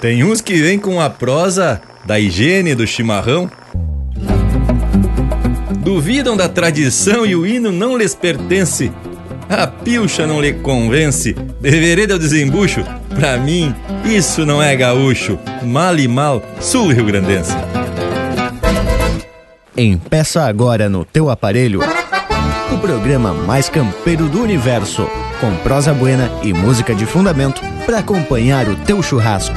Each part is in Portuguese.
Tem uns que vêm com a prosa da higiene do chimarrão. Duvidam da tradição e o hino não lhes pertence. A pilcha não lhe convence. Devereda o desembucho. Pra mim, isso não é gaúcho. Mal e mal, sul rio-grandense. Empeça agora no teu aparelho o programa mais campeiro do universo, com prosa buena e música de fundamento para acompanhar o teu churrasco.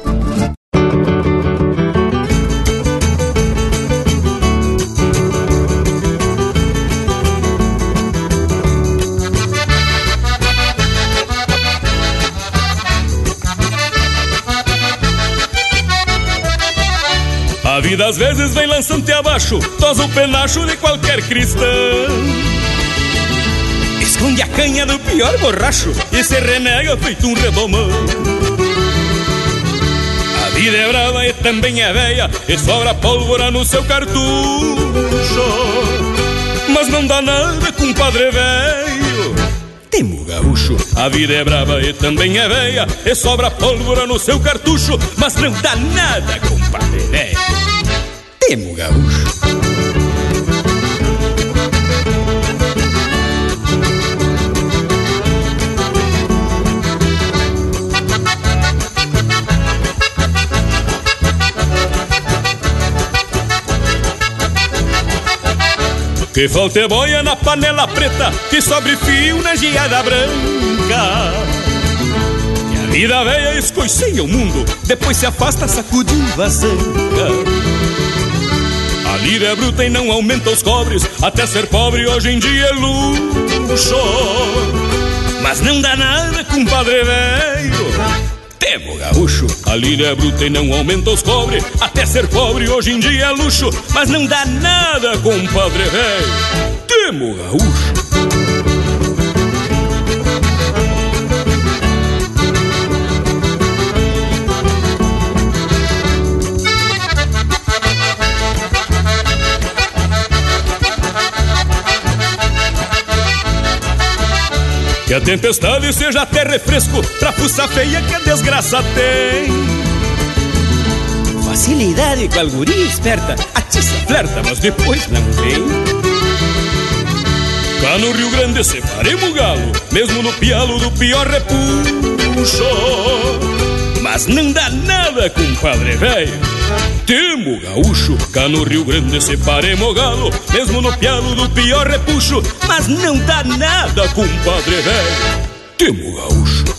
Às vezes vem lançante abaixo, tosa o penacho de qualquer cristão. Esconde a canha do pior borracho e se renega feito um redomão. A vida é brava e também é velha e sobra pólvora no seu cartucho. Mas não dá nada, compadre velho. Temo gaúcho, a vida é brava e também é velha E sobra pólvora no seu cartucho Mas não dá nada, compadre velho Gaúcho. Que falta é boia na panela preta Que sobre fio na geada branca. E a vida velha escoiceia o mundo Depois se afasta sacudindo a zanca lira é bruta e não aumenta os cobres. Até ser pobre hoje em dia é luxo. Mas não dá nada, compadre velho. Temo gaúcho, a lira é bruta e não aumenta os cobre Até ser pobre hoje em dia é luxo. Mas não dá nada, compadre velho. Temo gaúcho Tempestade seja até refresco Pra fuça feia que a desgraça tem. Facilidade com a guria esperta Atiça, flerta, mas depois não vem. Cá no Rio Grande separemos o galo Mesmo no pialo do pior repuxo Mas não dá nada, compadre velho. Temo gaúcho, cá no Rio Grande separemos galo Mesmo no pialo do pior repuxo. Mas não dá nada, compadre velho. Temo gaúcho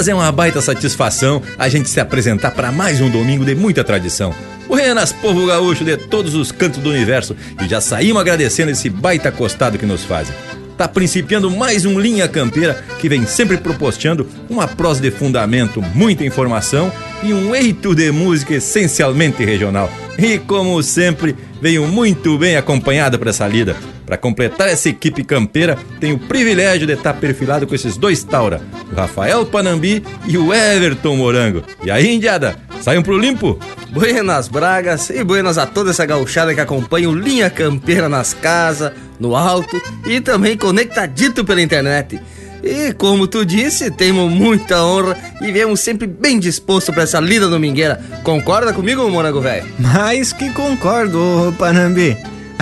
Mas é uma baita satisfação a gente se apresentar para mais um domingo de muita tradição. Buenas, povo gaúcho de todos os cantos do universo e já saímos agradecendo esse baita costado que nos fazem. Tá principiando mais um Linha Campeira que vem sempre proposteando uma prosa de fundamento, muita informação e um eito de música essencialmente regional. E como sempre, veio muito bem acompanhada para essa lida. Para completar essa equipe campeira, tenho o privilégio de estar perfilado com esses dois taura, o Rafael Panambi e o Everton Morango. E aí, indiada, saiam pro limpo? Buenas Bragas e buenas a toda essa gauchada que acompanha o Linha Campeira nas casas, no alto e também conectadito pela internet. E como tu disse, temos muita honra e viemos sempre bem disposto para essa lida domingueira. Concorda comigo, Morango Velho? Mais que concordo, ô Panambi.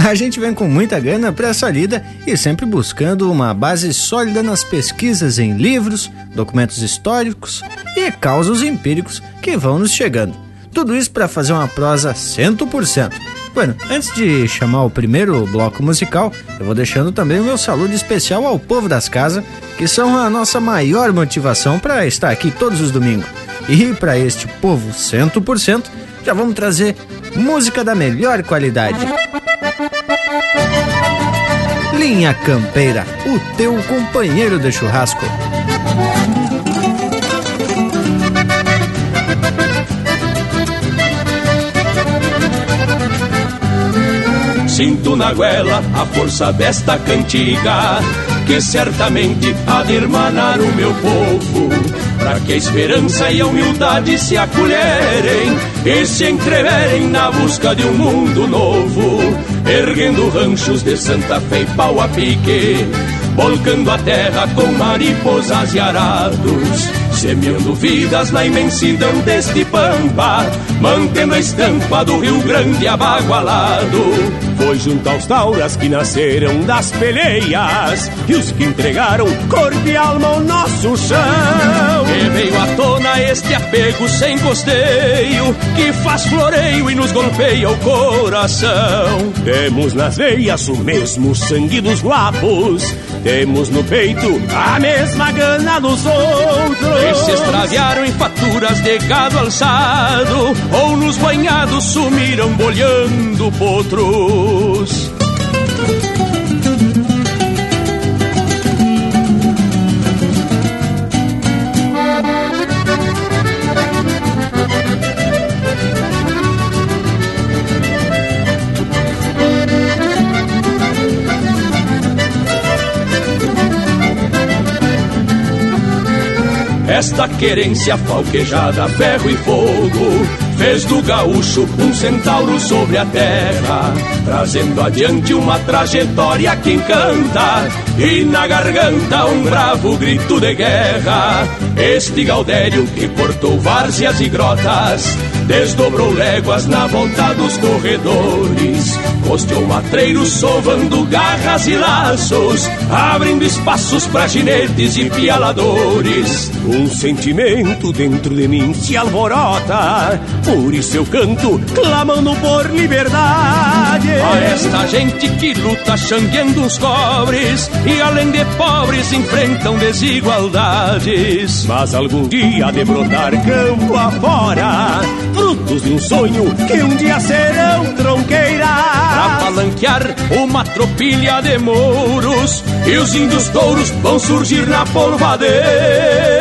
A gente vem com muita gana para essa lida e sempre buscando uma base sólida nas pesquisas em livros, documentos históricos e causos empíricos que vão nos chegando. Tudo isso para fazer uma prosa 100%. Bueno, antes de chamar o primeiro bloco musical, eu vou deixando também o meu saludo especial ao povo das casas, que são a nossa maior motivação para estar aqui todos os domingos. E para este povo 100%, já vamos trazer música da melhor qualidade. Linha Campeira, o teu companheiro de churrasco. Sinto na goela a força desta cantiga que certamente há de irmanar o meu povo, para que a esperança e a humildade se acolherem e se entreverem na busca de um mundo novo, erguendo ranchos de Santa Fe e pau a pique, volcando a terra com mariposas e arados semeando vidas na imensidão deste pampa, mantendo a estampa do Rio Grande abagualado. Foi junto aos tauras que nasceram das peleias e os que entregaram corpo e alma ao nosso chão. E veio à tona este apego sem costeio que faz floreio e nos golpeia o coração. Temos nas veias o mesmo sangue dos guapos, temos no peito a mesma gana dos outros que se extraviaram em faturas de gado alçado ou nos banhados sumiram bolhando potros. Esta querência falquejada, ferro e fogo, fez do gaúcho um centauro sobre a terra, trazendo adiante uma trajetória que encanta, e na garganta um bravo grito de guerra. Este Gaudério que cortou várzeas e grotas, desdobrou léguas na volta dos corredores, costeou matreiros sovando garras e laços, abrindo espaços para ginetes e pialadores. Um sentimento dentro de mim se alvorota, por isso eu canto, clamando por liberdade. A esta gente que luta xangueando os cobres, e além de pobres enfrentam desigualdades. Mas algum dia de brotar campo afora, frutos de um sonho que um dia serão tronqueiras. Pra palanquear uma tropilha de mouros, e os índios touros vão surgir na polvadeira.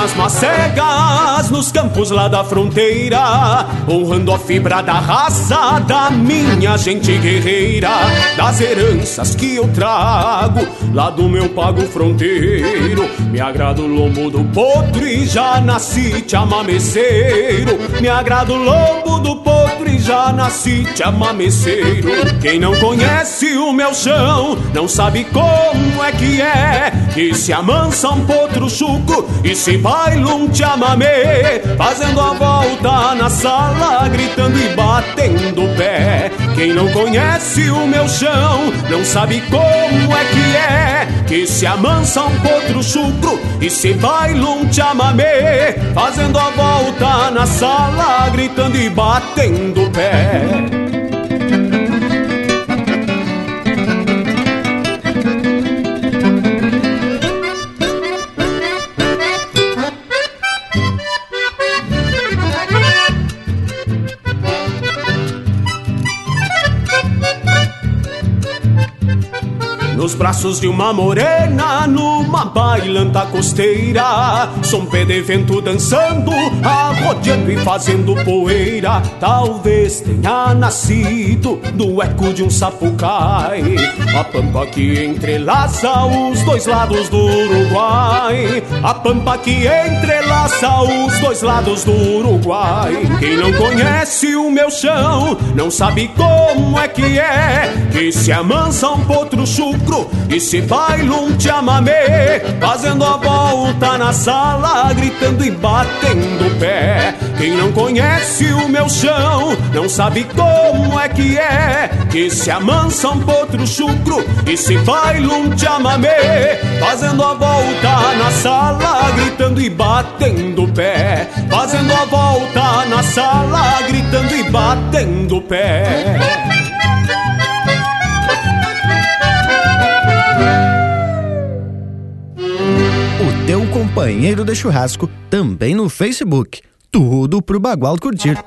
Nas macegas, nos campos lá da fronteira, honrando a fibra da raça da minha gente guerreira, das heranças que eu trago lá do meu pago fronteiro. Me agrada o lombo do potro e já nasci te amameceiro. Me agrada o lombo do potro já nasci te amameceiro. Quem não conhece o meu chão não sabe como é que é que se amansa um potro chuco e se baila um chamamé, fazendo a volta na sala, gritando e batendo o pé. Quem não conhece o meu chão não sabe como é que é que se amansa um potro chucro e se baila um chamamé, fazendo a volta na sala, gritando e batendo o pé. Braços de uma morena numa bailanta costeira. Som pé de vento dançando, arrodeando e fazendo poeira. Talvez tenha nascido do eco de um sapucai. A pampa que entrelaça os dois lados do Uruguai. A pampa que entrelaça os dois lados do Uruguai. Quem não conhece o meu chão não sabe como é que é que se amansa um potro chucro e se baila um chamamé, fazendo a volta na sala, gritando e batendo pé. Quem não conhece o meu chão, não sabe como é que é, que se amansa um potro chucro e se baila um chamamé, fazendo a volta na sala, gritando e batendo pé, fazendo a volta na sala, gritando e batendo pé. Companheiro de churrasco também no Facebook. Tudo pro Bagual curtir.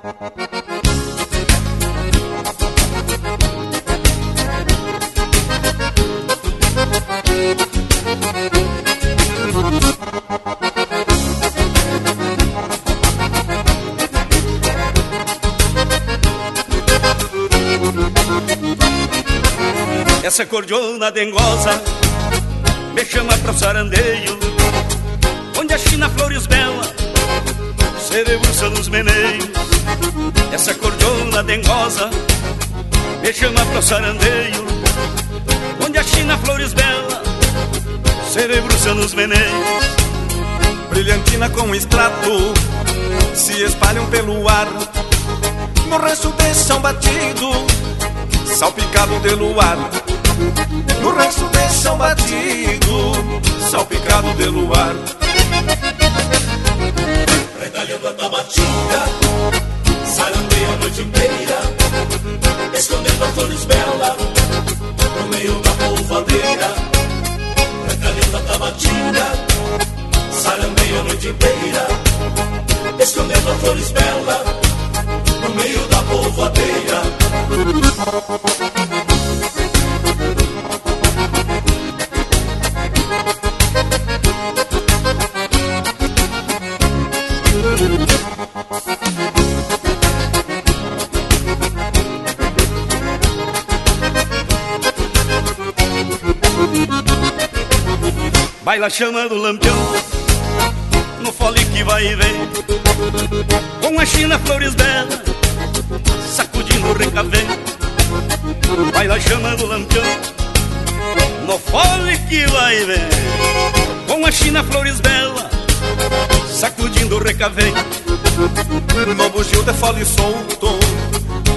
Essa cordiona dengosa me chama pra sarandeio Onde a China flores belas se debruça nos meneios Essa cordiona dengosa me chama pra sarandeio. Onde a China flores belas se debruça nos meneios Brilhantina com extrato se espalham pelo ar. No resto de São Batido, salpicado de luar no resto de São Batido, salpicado de luar. Retalhando a tabatinga, sarandeia a noite inteira, escondendo as flores belas no meio da polvadeira. Retalhando a tabatinga, sarandeia a noite inteira, escondendo as flores belas no meio da polvadeira. Baila chamando o lampião No fole que vai e vem Com a China flores belas Sacudindo o recavém Baila chamando o lampião No fole que vai e vem Com a China flores belas Sacudindo o recavém No bugio de fole solto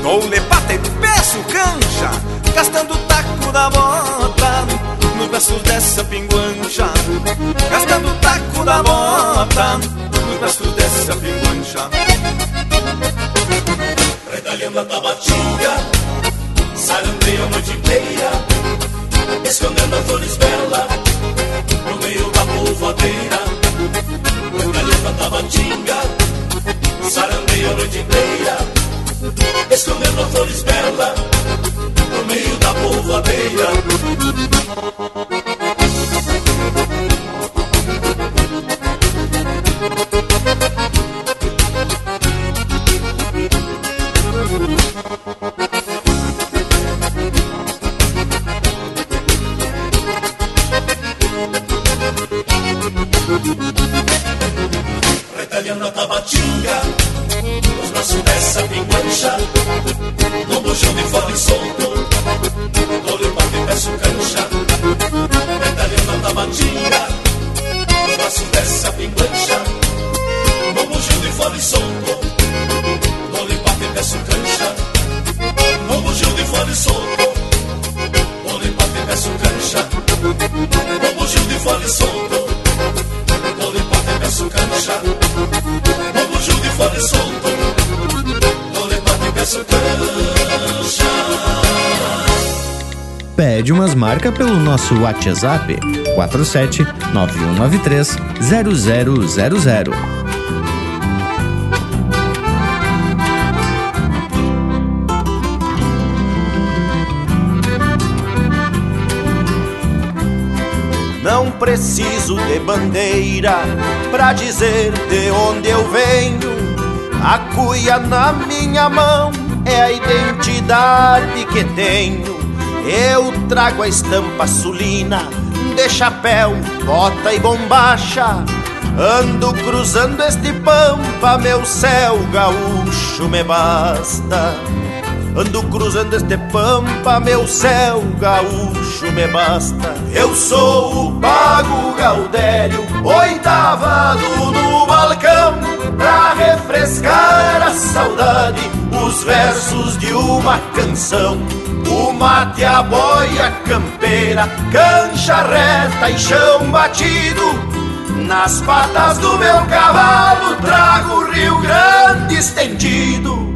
Dou lepata e peço cancha Gastando o taco da bota nos braços dessa pinguancha Gastando o taco da bota Nos braços dessa pinguancha. Retalhando a tabatinga Sarandeia a noite inteira Escondendo as flores belas No meio da polvadeira. Retalhando a tabatinga Sarandeia a noite inteira Escondendo as flores belas No meio da polvadeira Pede umas marcas pelo nosso WhatsApp 47 9193 0000. Não preciso de bandeira pra dizer de onde eu venho. A cuia na minha mão é a identidade que tenho. Eu trago a estampa sulina de chapéu, bota e bombacha. Ando cruzando este pampa, meu céu gaúcho me basta. Ando cruzando este pampa, meu céu gaúcho me basta. Eu sou o Pago Gaudério, oitavado no balcão, pra refrescar a saudade, os versos de uma canção. O mate, a boia campeira, cancha reta e chão batido. Nas patas do meu cavalo trago o Rio Grande estendido.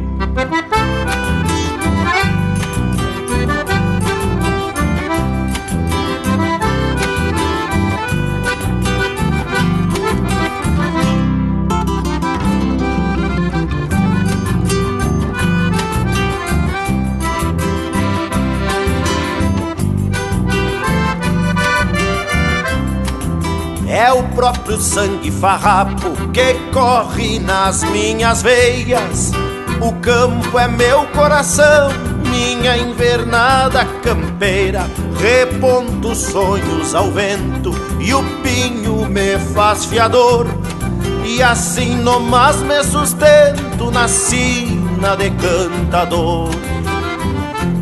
É o próprio sangue farrapo que corre nas minhas veias. O campo é meu coração, minha invernada campeira. Reponto sonhos ao vento e o pinho me faz fiador. E assim nomás me sustento na sina de cantador.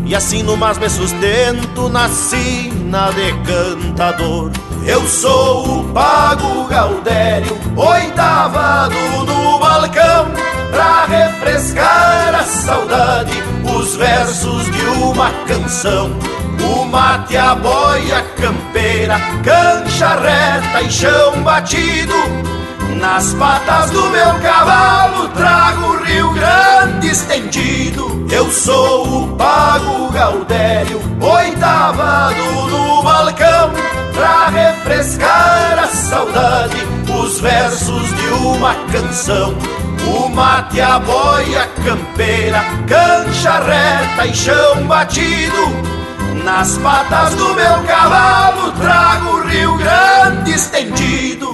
E assim nomás me sustento na sina de cantador. Eu sou o Pago Gaudério, oitavado no balcão, pra refrescar a saudade, os versos de uma canção. O mate, a boia campeira, cancha reta e chão batido. Nas patas do meu cavalo trago o Rio Grande estendido. Eu sou o Pago Gaudério, oitavado no balcão pra refrescar a saudade, os versos de uma canção. O mate, a boia campeira, cancha reta e chão batido. Nas patas do meu cavalo trago o Rio Grande estendido.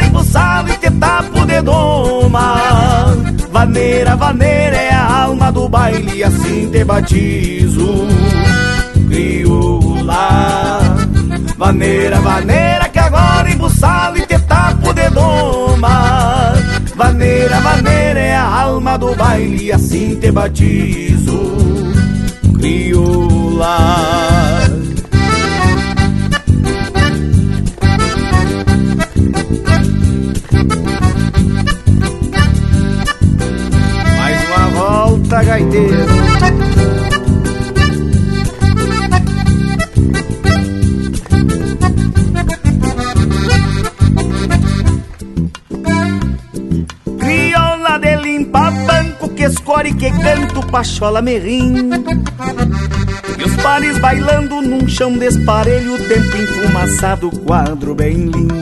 embuçado e te tapo de doma Vaneira, vaneira é a alma do baile assim te batizo. Crioula Vaneira, vaneira que agora embuçado e te tapo de doma Vaneira, vaneira é a alma do baile assim te batizo. Crioula volta, gaiteiro. Crioula de limpa banco que escore que canto pachola me rindo E os pares bailando num chão desparelho Tempo enfumaçado, quadro bem lindo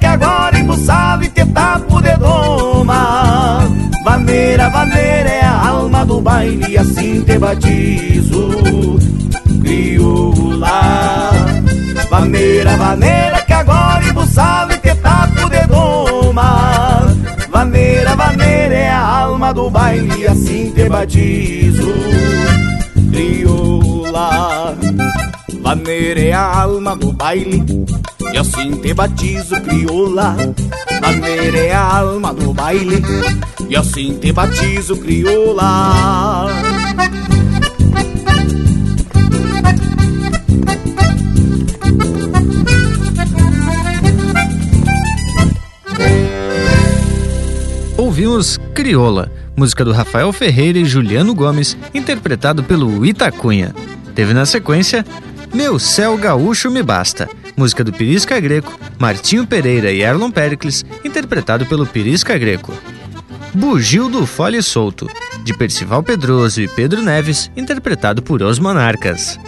agora embuçado e tentar poder domar. Vaneira, vaneira é a alma do baile, assim te batizo, crioula. Vaneira, vaneira que agora embuçado e tentar poder domar. Vaneira, vaneira é a alma do baile, assim te batizo, crioula. Vaneira é a alma do baile e assim te batizo, crioula. Maneira é a alma do baile, e assim te batizo, crioula. Ouvimos Crioula, música do Rafael Ferreira e Juliano Gomes, interpretado pelo Itacunha. Teve na sequência Meu Céu Gaúcho Me Basta, música do Pirisca Greco, Martinho Pereira e Erlon Pericles, interpretado pelo Pirisca Greco. Bugio do Fole Solto, de Percival Pedroso e Pedro Neves, interpretado por Os Monarcas.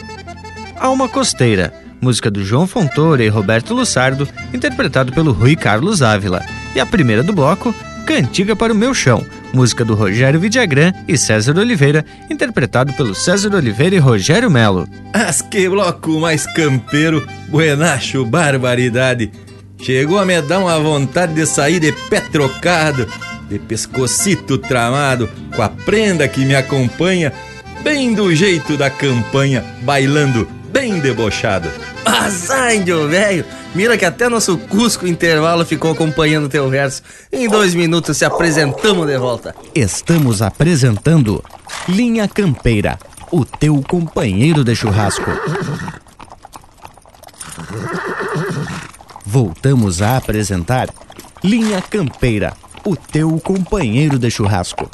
Alma Costeira, música do João Fontoura e Roberto Lussardo, interpretado pelo Rui Carlos Ávila. E a primeira do bloco, Cantiga para o Meu Chão, música do Rogério Vidagrã e César Oliveira, interpretado pelo César Oliveira e Rogério Melo. As que bloco mais campeiro, buenacho, barbaridade. Chegou a me dar uma vontade de sair de pé trocado, de pescocito tramado, com a prenda que me acompanha, bem do jeito da campanha, bailando bem debochado. Índio velho! Mira que até nosso Cusco intervalo ficou acompanhando teu verso. Em dois minutos se apresentamos de volta. Estamos apresentando Linha Campeira, o teu companheiro de churrasco. Voltamos a apresentar Linha Campeira, o teu companheiro de churrasco.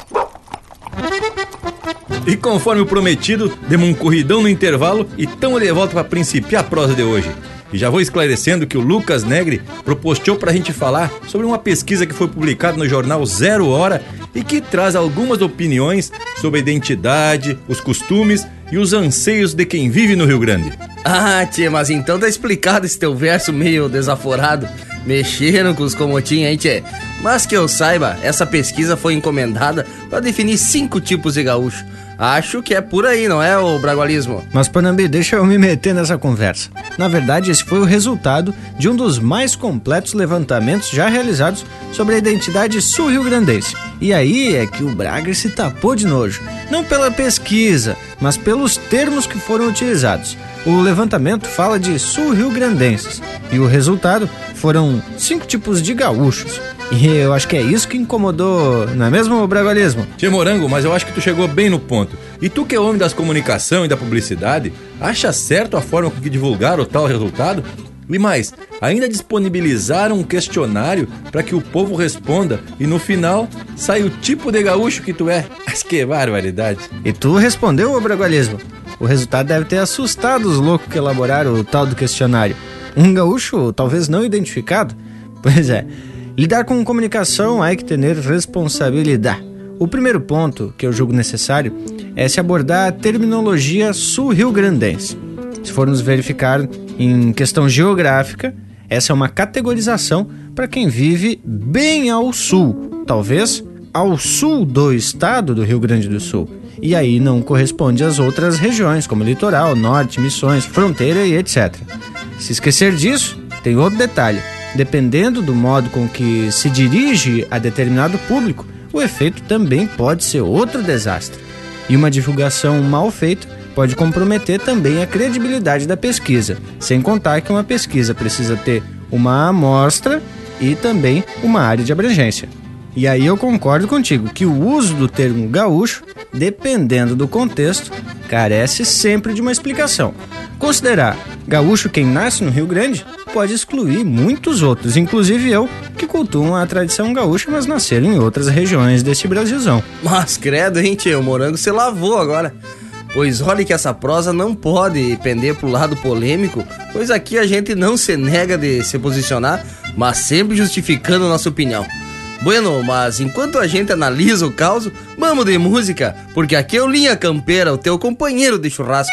E conforme o prometido, demos um corridão no intervalo e estamos de volta para principiar a prosa de hoje. E já vou esclarecendo que o Lucas Negri propostou para a gente falar sobre uma pesquisa que foi publicada no jornal Zero Hora e que traz algumas opiniões sobre a identidade, os costumes e os anseios de quem vive no Rio Grande. Ah, tia, mas então tá explicado esse teu verso meio desaforado. Mexeram com os comotinhos, hein, tchê? Mas que eu saiba, essa pesquisa foi encomendada para definir cinco tipos de gaúcho. Acho que é por aí, não é, o bragualismo? Mas, Panambi, deixa eu me meter nessa conversa. Na verdade, esse foi o resultado de um dos mais completos levantamentos já realizados sobre a identidade sul-rio-grandense. E aí é que o Braga se tapou de nojo. Não pela pesquisa, mas pelos termos que foram utilizados. O levantamento fala de sul-rio-grandenses e o resultado foram cinco tipos de gaúchos. E eu acho que é isso que incomodou, não é mesmo, Bragualismo? Tia Morango, mas eu acho que tu chegou bem no ponto. E tu que é homem das comunicação e da publicidade, acha certo a forma com que divulgaram o tal resultado? E mais, ainda disponibilizaram um questionário para que o povo responda e no final sai o tipo de gaúcho que tu é. Mas que barbaridade. E tu respondeu, ô Bragualismo? O resultado deve ter assustado os loucos que elaboraram o tal do questionário. Um gaúcho talvez não identificado? Pois é, lidar com comunicação há que ter responsabilidade. O primeiro ponto que eu julgo necessário é se abordar a terminologia sul-rio-grandense. Se formos verificar em questão geográfica, essa é uma categorização para quem vive bem ao sul, talvez ao sul do estado do Rio Grande do Sul. E aí não corresponde às outras regiões, como litoral, norte, missões, fronteira e etc. Se esquecer disso, tem outro detalhe. Dependendo do modo com que se dirige a determinado público, o efeito também pode ser outro desastre. E uma divulgação mal feita pode comprometer também a credibilidade da pesquisa, sem contar que uma pesquisa precisa ter uma amostra e também uma área de abrangência. E aí eu concordo contigo que o uso do termo gaúcho, dependendo do contexto, carece sempre de uma explicação. Considerar gaúcho quem nasce no Rio Grande pode excluir muitos outros, inclusive eu, que cultuam a tradição gaúcha, mas nasceram em outras regiões desse Brasilzão. Mas credo, hein, tio? O morango se lavou agora. Pois olhe que essa prosa não pode pender pro lado polêmico, pois aqui a gente não se nega de se posicionar, mas sempre justificando nossa opinião. Bueno, mas enquanto a gente analisa o caos, vamos de música, porque aqui é o Linha Campeira, o teu companheiro de churrasco.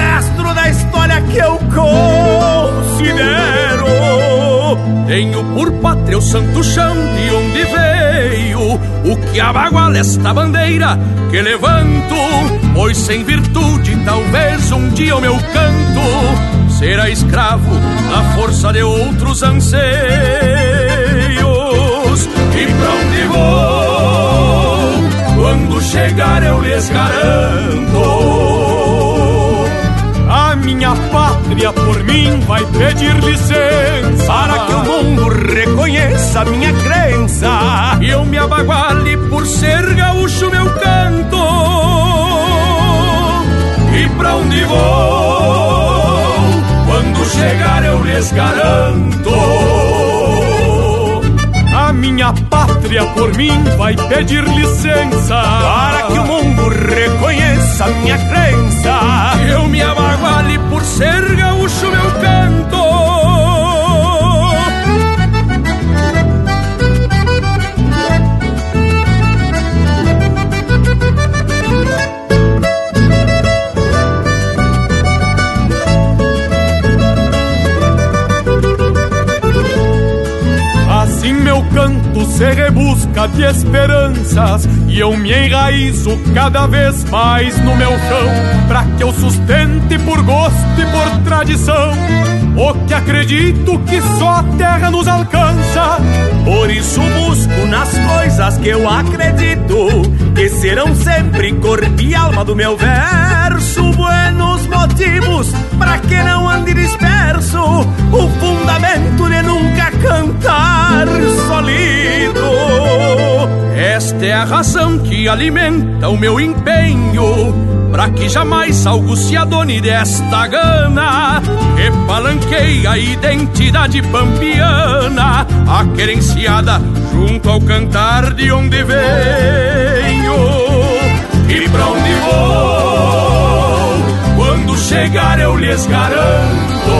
rastro da história que eu considero. Tenho por pátria o santo chão de onde veio o que abaguala esta bandeira que levanto, pois sem virtude talvez um dia o meu canto será escravo da força de outros anseios. E pra onde vou? Quando chegar eu lhes garanto minha pátria por mim vai pedir licença para que o mundo reconheça minha crença e eu me abaguale por ser gaúcho meu canto. E pra onde vou? Quando chegar eu lhes garanto. A minha pátria por mim vai pedir licença para que o mundo reconheça minha crença. Eu me abaguale por ser gaúcho meu canto. canto se rebusca de esperanças e eu me enraizo cada vez mais no meu chão, para que eu sustente por gosto e por tradição o que acredito que só a terra nos alcança. Por isso busco nas coisas que eu acredito que serão sempre corpo e alma do meu verso. Buenos motivos para que não ande disperso, o fundamento de nunca cantar solido. Esta é a razão que alimenta o meu empenho Pra que jamais algo se adone desta gana Que a identidade pampiana A querenciada junto ao cantar de onde venho E pra onde vou chegar eu lhes garanto.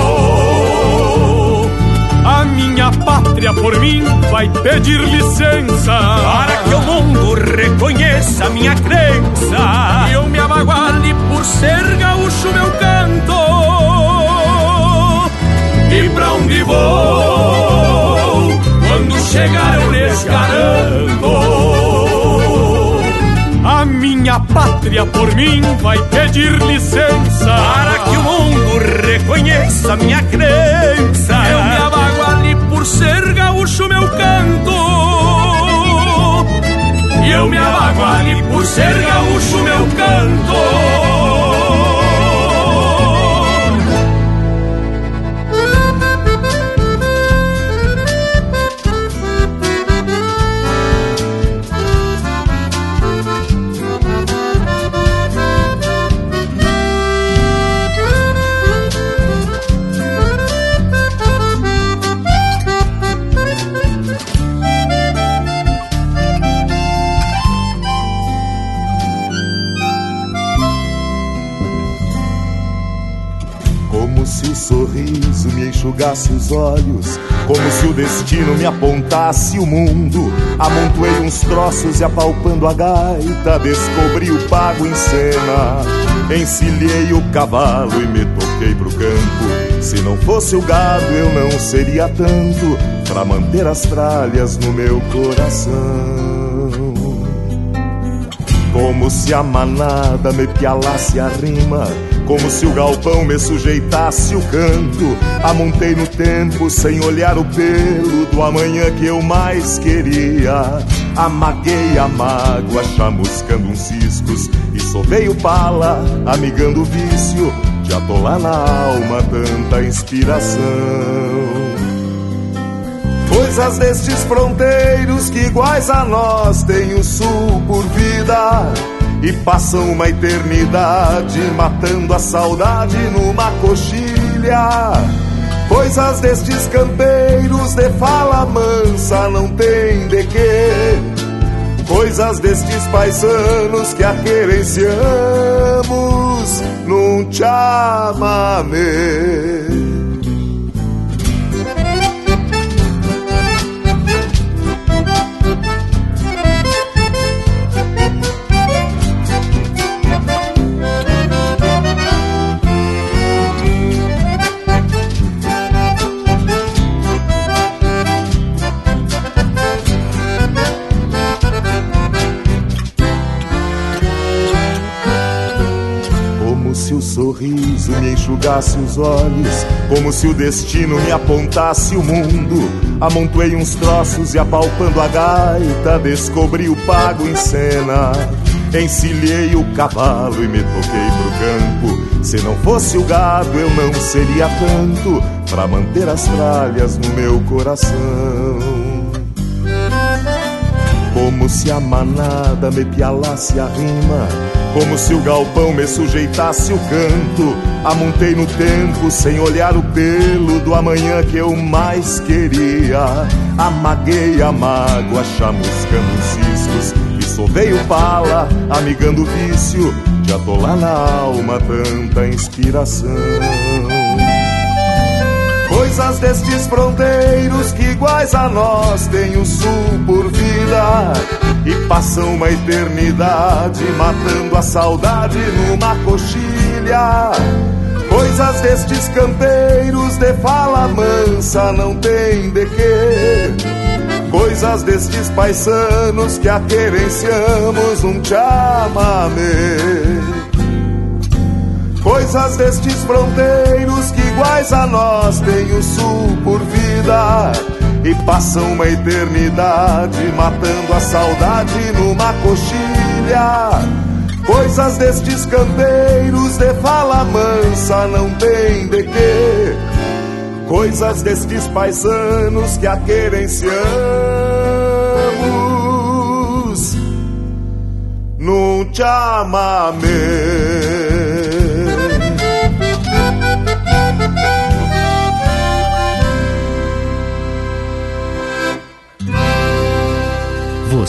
A minha pátria por mim vai pedir licença. Para que o mundo reconheça minha crença. E eu me abaguale por ser gaúcho meu canto. E pra onde vou? Quando chegar eu lhes garanto minha pátria por mim vai pedir licença. Para que o mundo reconheça minha crença. Eu me abago ali por ser gaúcho meu canto. E eu me abago ali por ser gaúcho meu canto enxugasse os olhos, como se o destino me apontasse o mundo. Amontoei uns troços e apalpando a gaita, descobri o pago em cena. Encilhei o cavalo e me toquei pro campo. Se não fosse o gado, eu não seria tanto pra manter as tralhas no meu coração. Como se a manada me pialasse a rima como se o galpão me sujeitasse o canto. Amontei no tempo sem olhar o pelo do amanhã que eu mais queria. Amaguei a mágoa, chamuscando uns ciscos e sovei o pala, amigando o vício de atolar na alma tanta inspiração. Coisas destes fronteiros que iguais a nós tem o sul por vida e passam uma eternidade matando a saudade numa coxilha. Coisas destes campeiros de fala mansa não tem de quê. coisas destes paisanos que aquerenciamos num chamamé. Sorriso me enxugasse os olhos, como se o destino me apontasse o mundo. Amontoei uns troços e apalpando a gaita, descobri o pago em cena. Encilhei o cavalo e me toquei pro campo. Se não fosse o gado, eu não seria tanto para manter as tralhas no meu coração. Como se a manada me pialasse a rima como se o galpão me sujeitasse o canto. Amontei no tempo sem olhar o pelo do amanhã que eu mais queria. Amaguei a mágoa, chamuscando os ciscos. E sovei o pala, amigando o vício de atolar na alma tanta inspiração. Coisas destes fronteiros que iguais a nós têm o sul por vida e passam uma eternidade matando a saudade numa coxilha. Coisas destes campeiros de fala mansa não tem de quê. Coisas destes paisanos que a querenciamos um chamamé. Coisas destes fronteiros que iguais a nós têm o sul por vida e passam uma eternidade matando a saudade numa coxilha. Coisas destes campeiros de fala mansa não tem de quê. Coisas destes paisanos que a querenciamos num chamamé.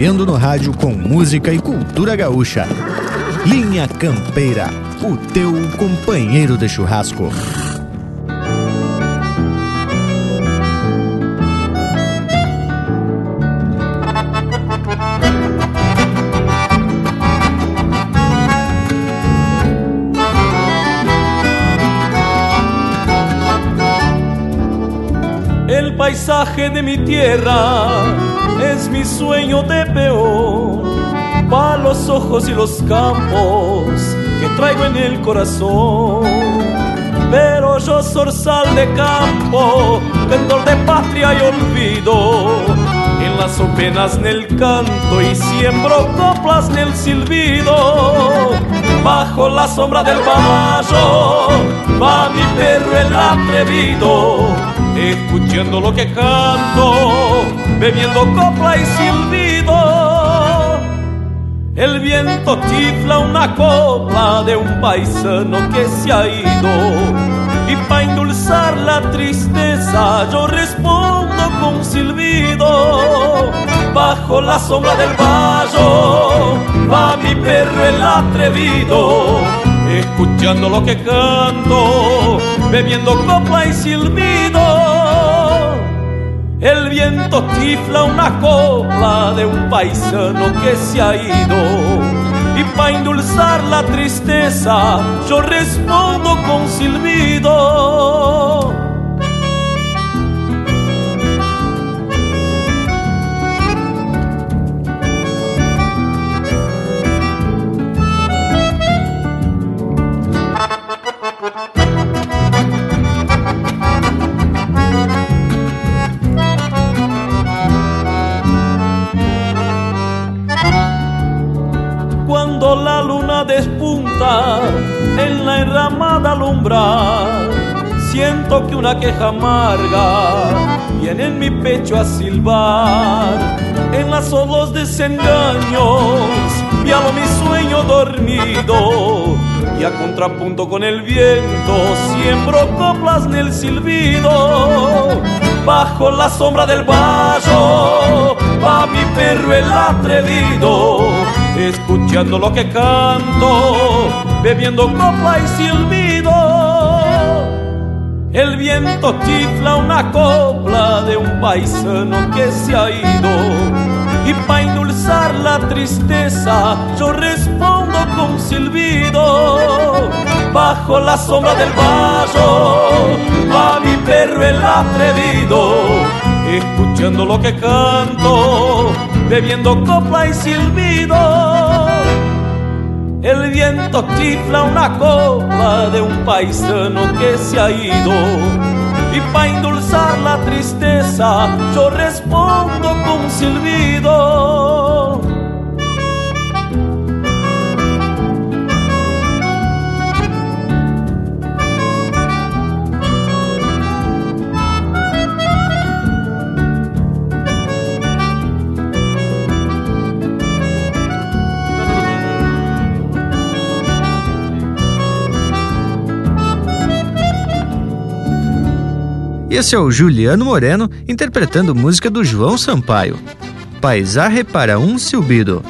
Tropeando no rádio com música e cultura gaúcha. Linha Campeira, o teu companheiro de churrasco. El paisaje de mi tierra es mi sueño de peor. Pa' los ojos y los campos que traigo en el corazón. Pero yo zorzal de campo, vendor de patria y olvido. En las penas el canto y siembro coplas el silbido. Bajo la sombra del valle va mi perro el atrevido escuchando lo que canto, bebiendo copla y silbido. El viento chifla una copla de un paisano que se ha ido. Y para endulzar la tristeza yo respondo con silbido. Bajo la sombra del valle va mi perro el atrevido escuchando lo que canto, bebiendo copla y silbido. El viento chifla una copla de un paisano que se ha ido. Y para endulzar la tristeza, yo respondo con silbido. Siento que una queja amarga viene en mi pecho a silbar. En las olos desengaños, pialo mi sueño dormido y a contrapunto con el viento siembro coplas en el silbido. Bajo la sombra del valle va mi perro el atrevido, escuchando lo que canto, bebiendo copla y silbido. El viento chifla una copla de un paisano que se ha ido. Y para endulzar la tristeza yo respondo con silbido. Bajo la sombra del valle va mi perro el atrevido. Escuchando lo que canto, bebiendo copla y silbido. El viento chifla una copla de un paisano que se ha ido. Y para endulzar la tristeza, yo respondo con silbido. Esse é o Juliano Moreno interpretando música do João Sampaio. Paisarre para um silbido.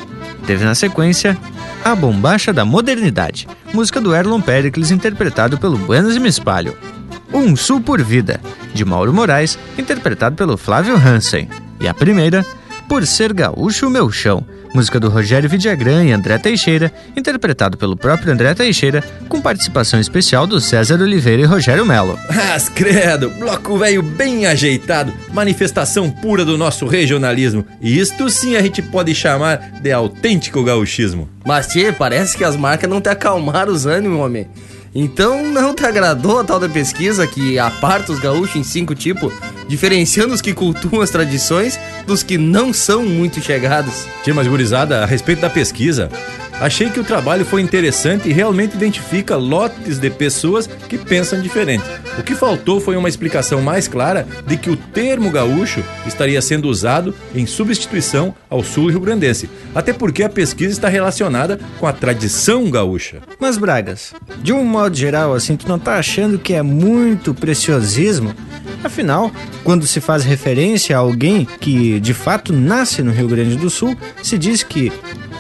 Teve na sequência A Bombacha da Modernidade, música do Erlon Pericles interpretado pelo Buenos e Mispalho. Um Sul por Vida, de Mauro Moraes, interpretado pelo Flávio Hansen. E a primeira, Por Ser Gaúcho Meu Chão, música do Rogério Vidagrã e André Teixeira, interpretado pelo próprio André Teixeira, com participação especial do César Oliveira e Rogério Melo. Mas credo, bloco velho bem ajeitado, manifestação pura do nosso regionalismo. E isto sim a gente pode chamar de autêntico gauchismo. Mas, tchê, parece que as marcas não te acalmaram os ânimos, homem. Então não te agradou a tal da pesquisa que aparta os gaúchos em cinco tipos, diferenciando os que cultuam as tradições dos que não são muito chegados? Tia, mas gurizada, a respeito da pesquisa, achei que o trabalho foi interessante e realmente identifica lotes de pessoas que pensam diferente. O que faltou foi uma explicação mais clara de que o termo gaúcho estaria sendo usado em substituição ao sul rio-grandense, até porque a pesquisa está relacionada com a tradição gaúcha. Mas Bragas, de um modo geral, assim, tu não tá achando que é muito preciosismo Afinal, quando se faz referência a alguém que de fato nasce no Rio Grande do Sul, se diz que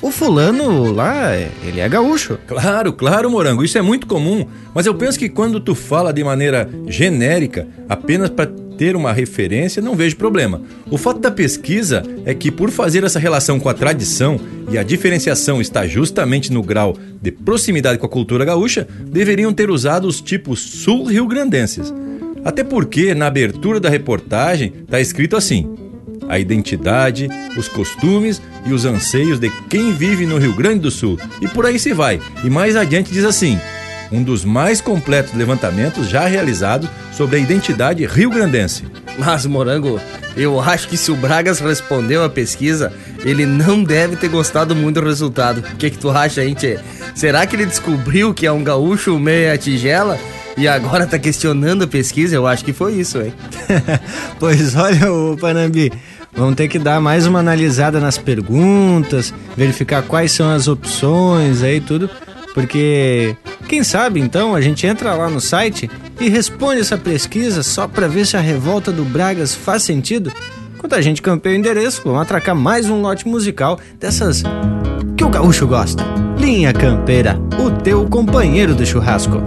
o fulano lá, ele é gaúcho. Claro, claro, Morango, isso é muito comum. Mas eu penso que quando tu fala de maneira genérica, apenas para ter uma referência, não vejo problema. O fato da pesquisa é que, por fazer essa relação com a tradição e a diferenciação está justamente no grau de proximidade com a cultura gaúcha, deveriam ter usado os tipos sul-rio-grandenses. Até porque na abertura da reportagem está escrito assim: a identidade, os costumes e os anseios de quem vive no Rio Grande do Sul. E por aí se vai. E mais adiante diz assim: um dos mais completos levantamentos já realizados sobre a identidade rio-grandense. Mas, Morango, eu acho que se o Bragas respondeu a pesquisa, ele não deve ter gostado muito do resultado. O que, que tu acha, hein, tchê? Será que ele descobriu que é um gaúcho meia tigela? E agora tá questionando a pesquisa? Eu acho que foi isso, hein? pois olha, o Panambi, vamos ter que dar mais uma analisada nas perguntas, verificar quais são as opções aí tudo, porque quem sabe então a gente entra lá no site e responde essa pesquisa só para ver se a revolta do Bragas faz sentido. Enquanto a gente campeia o endereço, vamos atracar mais um lote musical dessas que o gaúcho gosta. Linha Campeira, o teu companheiro de churrasco.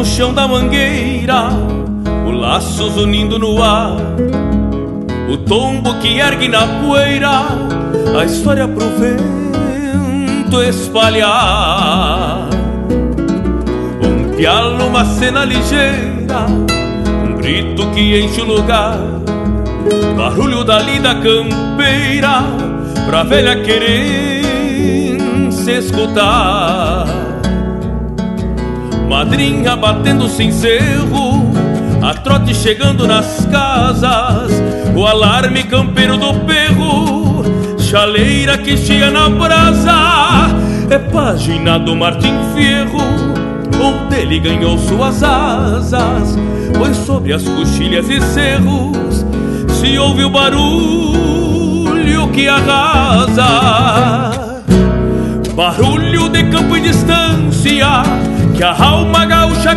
No chão da mangueira, o laços unindo no ar, o tombo que ergue na poeira, a história pro vento espalhar. Um pialo, uma cena ligeira, um grito que enche o lugar, barulho da lida campeira, pra velha querer se escutar Madrinha batendo cinzeiro, a trote chegando nas casas, o alarme campeiro do perro, chaleira que chia na brasa, é página do Martim Fierro, onde ele ganhou suas asas, pois sobre as coxilhas e cerros se ouve o barulho que arrasa. Barulho de campo e distância que a alma gaúcha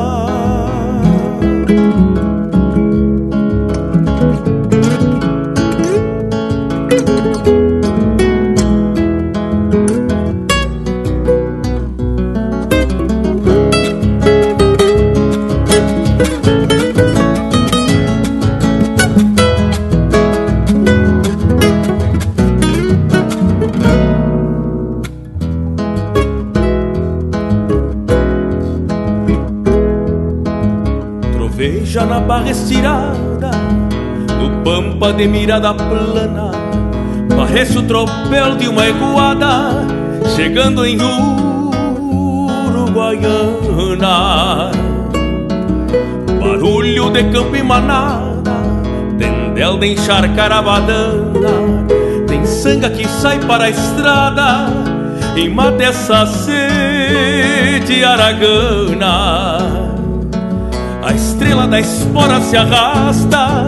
De mirada plana Parece o tropel de uma eguada Chegando em Uruguaiana. Barulho de campo e manada Tendel de encharcar a badana Tem sanga que sai para a estrada E mata essa sede aragana. A estrela da espora se arrasta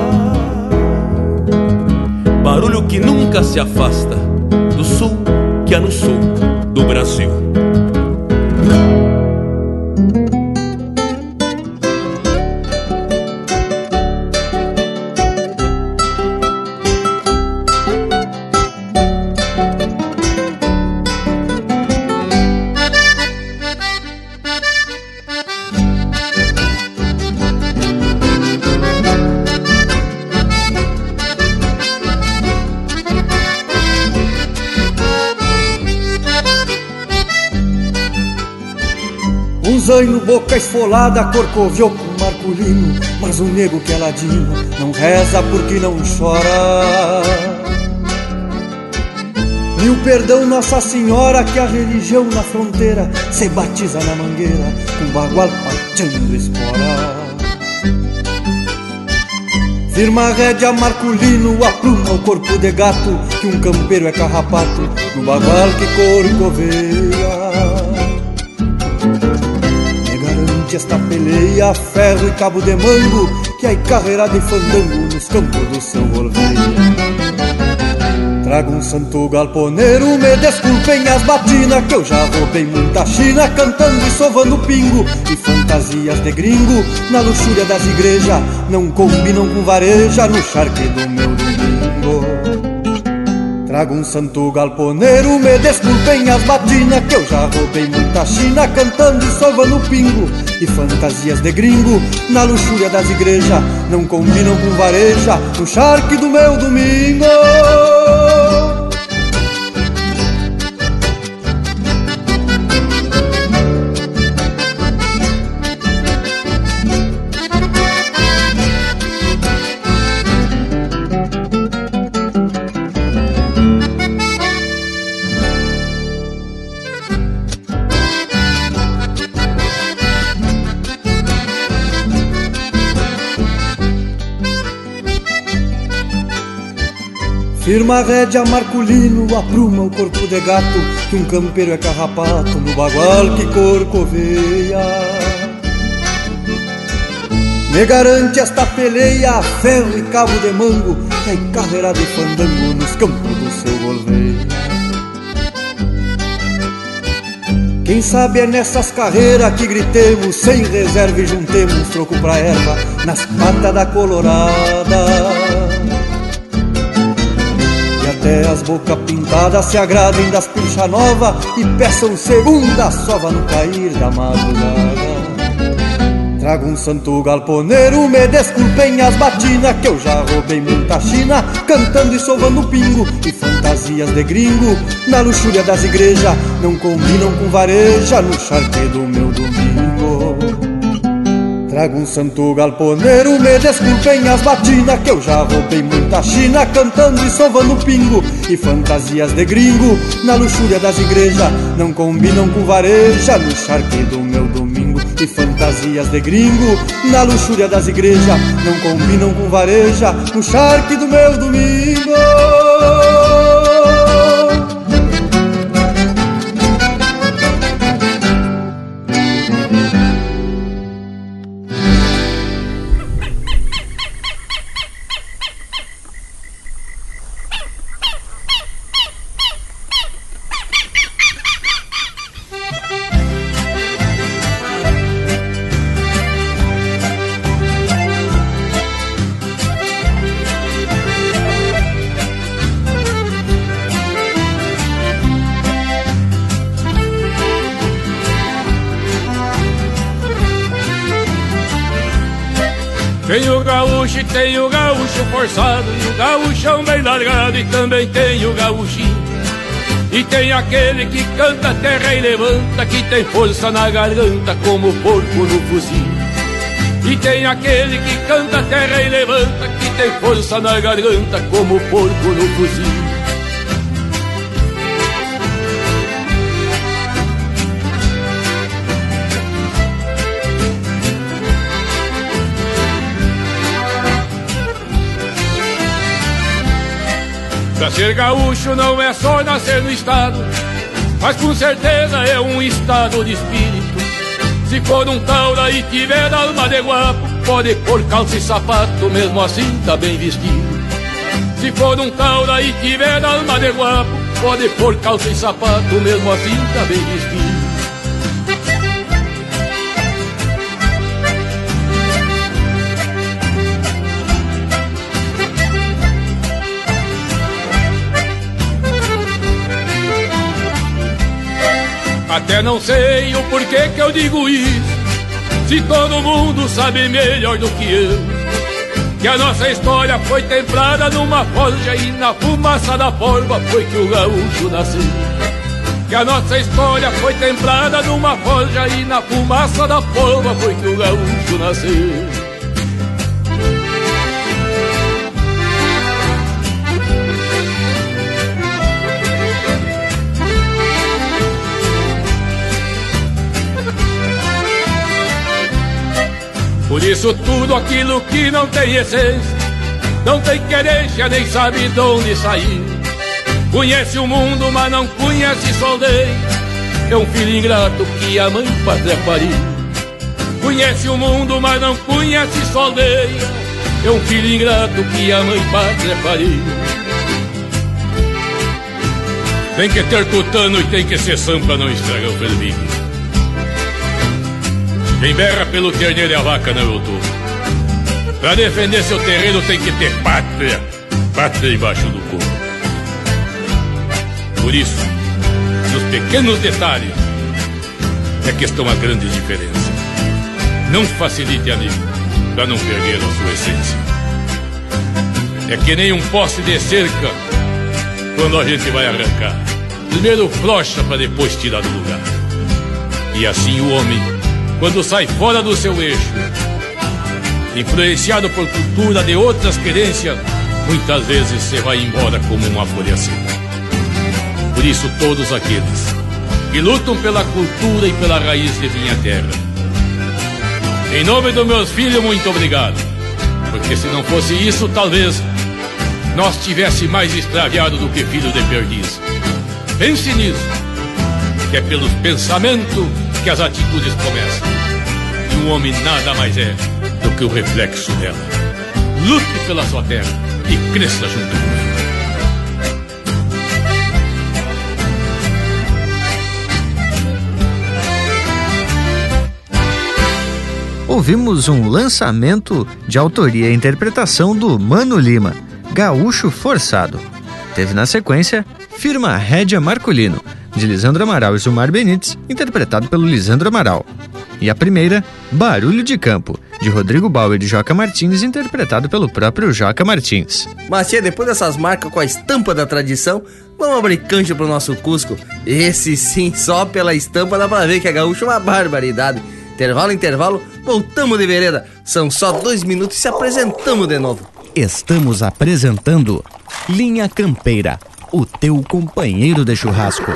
Barulho que nunca se afasta do sul que é no sul do Brasil. Boca esfolada, corcoviou com marculino Mas o nego que é ladino não reza porque não chora. Mil perdão Nossa Senhora que a religião na fronteira Se batiza na mangueira com bagual pateando espora. Firma a rédea Marculino, apruma o corpo de gato Que um campeiro é carrapato no bagual que corcoveia esta peleia, ferro e cabo de mango, que aí carreira de fandango nos campos do seu volveio. Trago um santo galponeiro, me desculpem as batinas, que eu já roubei muita china, cantando e sovando pingo, e fantasias de gringo, na luxúria das igrejas, não combinam com vareja, no charque do meu domingo. Trago um santo galponeiro, me desculpem as batinas Que eu já roubei muita china cantando e sovando pingo. E fantasias de gringo na luxúria das igrejas Não combinam com vareja no charque do meu domingo Firma a rédea Marculino, apruma o corpo de gato, que um campeiro é carrapato no bagual que corcoveia. Me garante esta peleia, ferro e cabo de mango, que é carreira de fandango nos campos do seu golveia. Quem sabe é nessas carreiras que gritemos, sem reserva e juntemos troco pra erva, nas patas da colorada. Até as bocas pintadas se agradem das pincha nova E peçam segunda sova no cair da madrugada. Trago um santo galponeiro, me desculpem as batinas Que eu já roubei muita china, cantando e sovando pingo E fantasias de gringo, na luxúria das igrejas Não combinam com vareja no charque do meu domingo Trago um santo galponeiro, me desculpem as batinas Que eu já roubei muita china Cantando e sovando pingo E fantasias de gringo Na luxúria das igrejas Não combinam com vareja No charque do meu domingo E fantasias de gringo Na luxúria das igrejas Não combinam com vareja No charque do meu domingo largado e também tem o gaúchinho. E tem aquele que canta terra e levanta, que tem força na garganta como porco no fuzil. E tem aquele que canta terra e levanta, que tem força na garganta como porco no fuzil. Pra ser gaúcho não é só nascer no estado, mas com certeza é um estado de espírito. Se for um taura e tiver alma de guapo, pode pôr calça e sapato, mesmo assim tá bem vestido. Se for um taura e tiver alma de guapo, pode pôr calça e sapato, mesmo assim tá bem vestido. Até não sei o porquê que eu digo isso, se todo mundo sabe melhor do que eu. Que a nossa história foi templada numa forja e na fumaça da forma foi que o gaúcho nasceu. Que a nossa história foi templada numa forja e na fumaça da forma foi que o gaúcho nasceu. Por isso tudo aquilo que não tem essência, não tem querência, nem sabe de onde sair. Conhece o mundo, mas não conhece aldeia. É um filho ingrato que a mãe pátria pariu. Conhece o mundo, mas não conhece aldeia. É um filho ingrato que a mãe pátria pariu. Tem que ter tutano e tem que ser samba pra não estragar o fervilho. Quem berra pelo terneiro e a vaca não eu tô. Pra defender seu terreno tem que ter pátria, pátria embaixo do corpo. Por isso, nos pequenos detalhes é que estão a grande diferença. Não facilite, amigo, pra não perder a sua essência. É que nem um poste de cerca quando a gente vai arrancar. Primeiro flocha para depois tirar do lugar. E assim o homem quando sai fora do seu eixo. Influenciado por cultura de outras querências, muitas vezes você vai embora como uma folha seca. Por isso, todos aqueles que lutam pela cultura e pela raiz de minha terra. Em nome dos meus filhos, muito obrigado. Porque se não fosse isso, talvez nós tivesse mais extraviado do que filho de perdiz. Pense nisso, que é pelos pensamentos que as atitudes começam. E um homem nada mais é do que o reflexo dela. Lute pela sua terra e cresça junto com ela. Ouvimos um lançamento de autoria e interpretação do Mano Lima, Gaúcho Forçado. Teve na sequência Firma Rédia Marcolino, de Lisandro Amaral e Zumar Benites, interpretado pelo Lisandro Amaral. E a primeira, Barulho de Campo, de Rodrigo Bauer e Joca Martins, interpretado pelo próprio Joca Martins. Mas, tia, depois dessas marcas com a estampa da tradição, vamos abrir cancha pro nosso Cusco. Esse sim, só pela estampa dá pra ver que a gaúcha é uma barbaridade. Intervalo, intervalo, voltamos de vereda. São só dois minutos e se apresentamos de novo. Estamos apresentando Linha Campeira o teu companheiro de churrasco.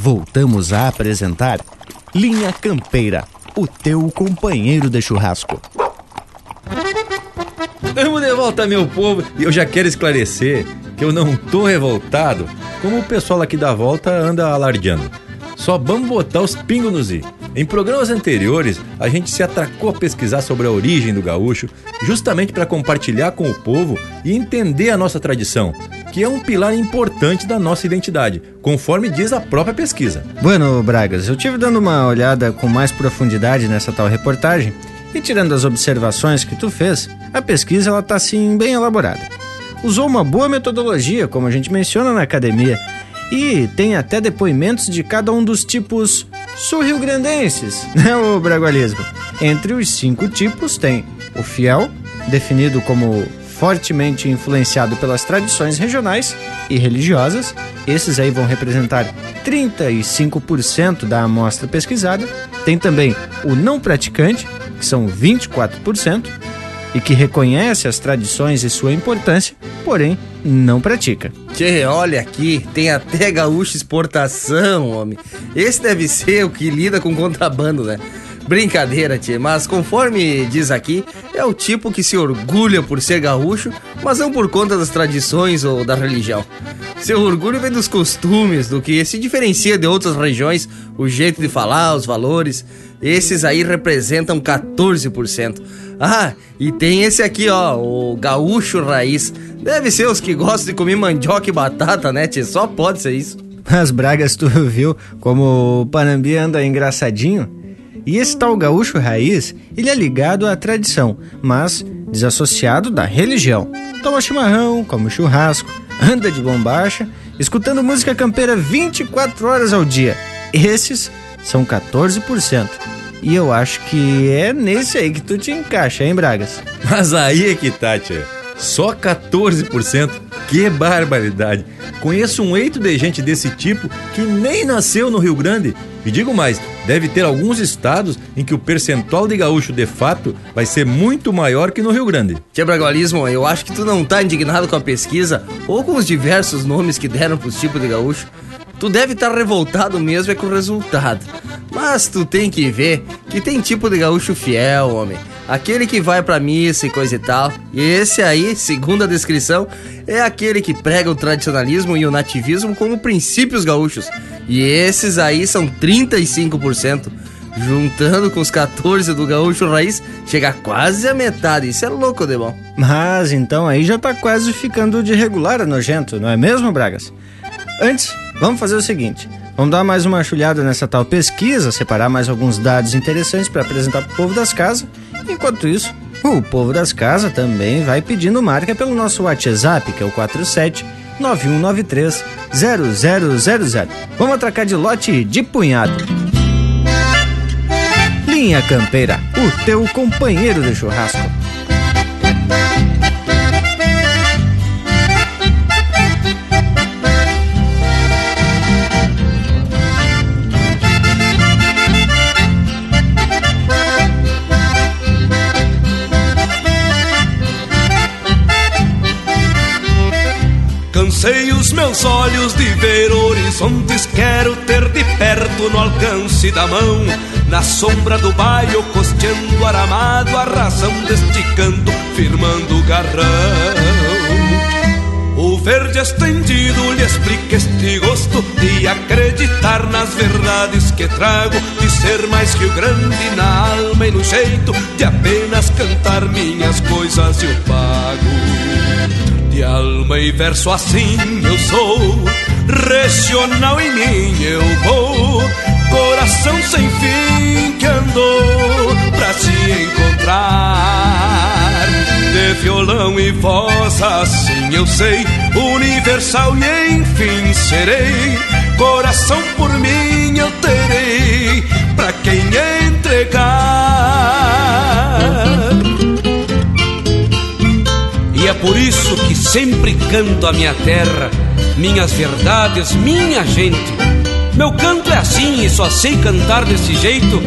Voltamos a apresentar Linha Campeira, o teu companheiro de churrasco. Estamos de volta, meu povo, e eu já quero esclarecer que eu não tô revoltado como o pessoal aqui da volta anda alardeando. Só vamos botar os pingos nos i. Em programas anteriores, a gente se atracou a pesquisar sobre a origem do gaúcho, justamente para compartilhar com o povo e entender a nossa tradição, que é um pilar importante da nossa identidade, conforme diz a própria pesquisa. Bueno, Bragas, eu tive dando uma olhada com mais profundidade nessa tal reportagem e tirando as observações que tu fez, a pesquisa ela tá assim bem elaborada. Usou uma boa metodologia, como a gente menciona na academia, e tem até depoimentos de cada um dos tipos sul-rio-grandenses, né, o bragualismo. Entre os cinco tipos tem o fiel, definido como fortemente influenciado pelas tradições regionais e religiosas. Esses aí vão representar 35% da amostra pesquisada. Tem também o não praticante, que são 24%, e que reconhece as tradições e sua importância, porém não pratica. Tchê, olha aqui, tem até gaúcho exportação, homem. Esse deve ser o que lida com contrabando, né? Brincadeira, tchê, mas conforme diz aqui, é o tipo que se orgulha por ser gaúcho, mas não por conta das tradições ou da religião. Seu orgulho vem dos costumes, do que se diferencia de outras regiões, o jeito de falar, os valores. Esses aí representam 14%. Ah, e tem esse aqui, ó, o gaúcho raiz. Deve ser os que gostam de comer mandioca e batata, né, tia? Só pode ser isso. As Bragas, tu viu como o Panambi anda engraçadinho? E esse tal gaúcho raiz, ele é ligado à tradição, mas desassociado da religião. Toma chimarrão, come churrasco, anda de bombacha, escutando música campeira 24 horas ao dia. Esses são 14%. E eu acho que é nesse aí que tu te encaixa, hein, Bragas? Mas aí é que tá, tia. Só 14%? Que barbaridade! Conheço um eito de gente desse tipo que nem nasceu no Rio Grande. E digo mais, deve ter alguns estados em que o percentual de gaúcho de fato vai ser muito maior que no Rio Grande. Tia Bragualismo, eu acho que tu não tá indignado com a pesquisa ou com os diversos nomes que deram pros tipos de gaúcho. Tu deve estar tá revoltado mesmo é com o resultado. Mas tu tem que ver que tem tipo de gaúcho fiel, homem aquele que vai pra missa e coisa e tal. E esse aí, segundo a descrição, é aquele que prega o tradicionalismo e o nativismo como princípios gaúchos. E esses aí são 35%. Juntando com os 14 do gaúcho raiz, chega quase a metade. Isso é louco, de bom. Mas então aí já tá quase ficando de regular nojento, não é mesmo, Bragas? Antes, vamos fazer o seguinte. Vamos dar mais uma chulhada nessa tal pesquisa, separar mais alguns dados interessantes para apresentar para o povo das casas. Enquanto isso, o povo das casas também vai pedindo marca pelo nosso WhatsApp, que é o 47 9193 0000. Vamos atracar de lote de punhado. Linha Campeira, o teu companheiro de churrasco. Cansei os meus olhos de ver horizontes, quero ter de perto no alcance da mão. Na sombra do baio, costeando aramado, a razão deste canto, firmando o garrão. O verde estendido lhe explica este gosto de acreditar nas verdades que trago, de ser mais Rio Grande na alma e no jeito de apenas cantar minhas coisas eu pago. De alma e verso assim eu sou, regional em mim eu vou, coração sem fim que andou pra se encontrar. De violão e voz assim eu sei, universal e enfim serei, coração por mim eu terei, pra quem entregar. É por isso que sempre canto a minha terra, minhas verdades, minha gente. Meu canto é assim e só sei cantar desse jeito.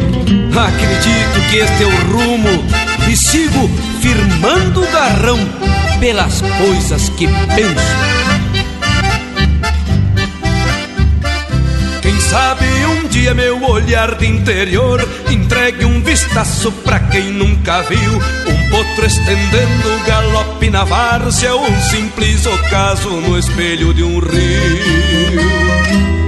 Acredito que este é o rumo e sigo firmando o garrão pelas coisas que penso. Quem sabe um dia meu olhar de interior entregue um vistaço pra quem nunca viu potro estendendo galope na várzea ou um simples ocaso no espelho de um rio.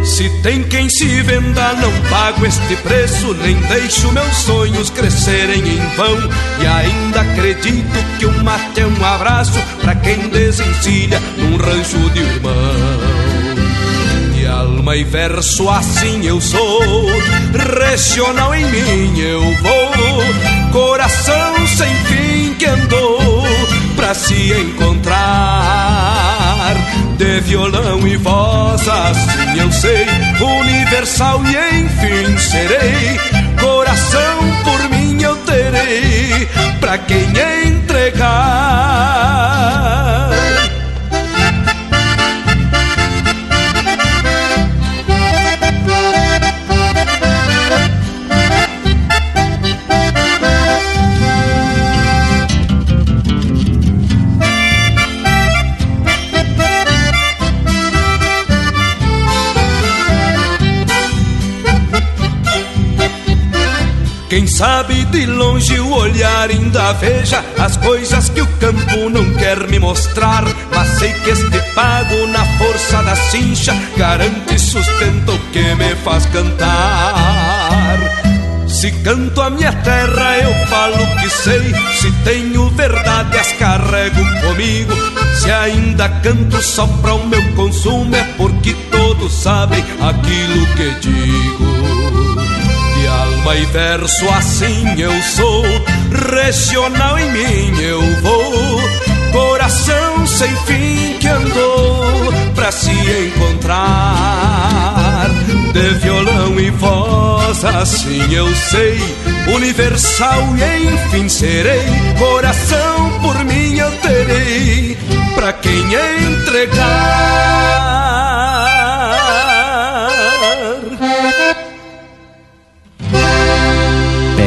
Se tem quem se venda, não pago este preço, nem deixo meus sonhos crescerem em vão. E ainda acredito que o mate é um abraço para quem desencilha num rancho de irmão de alma e verso assim eu sou, regional em mim eu vou, coração sem fim que andou pra se encontrar. De violão e voz assim eu sei, universal e enfim serei, coração por mim eu terei, pra quem entregar. Sabe de longe o olhar ainda veja as coisas que o campo não quer me mostrar. Mas sei que este pago na força da cincha garante sustento que me faz cantar. Se canto a minha terra, eu falo que sei. Se tenho verdade, as carrego comigo. Se ainda canto só para o meu consumo, é porque todos sabem aquilo que digo. Alma e verso assim eu sou, regional em mim eu vou. Coração sem fim que andou pra se encontrar. De violão e voz, assim eu sei. Universal e enfim serei. Coração por mim eu terei. Pra quem entregar.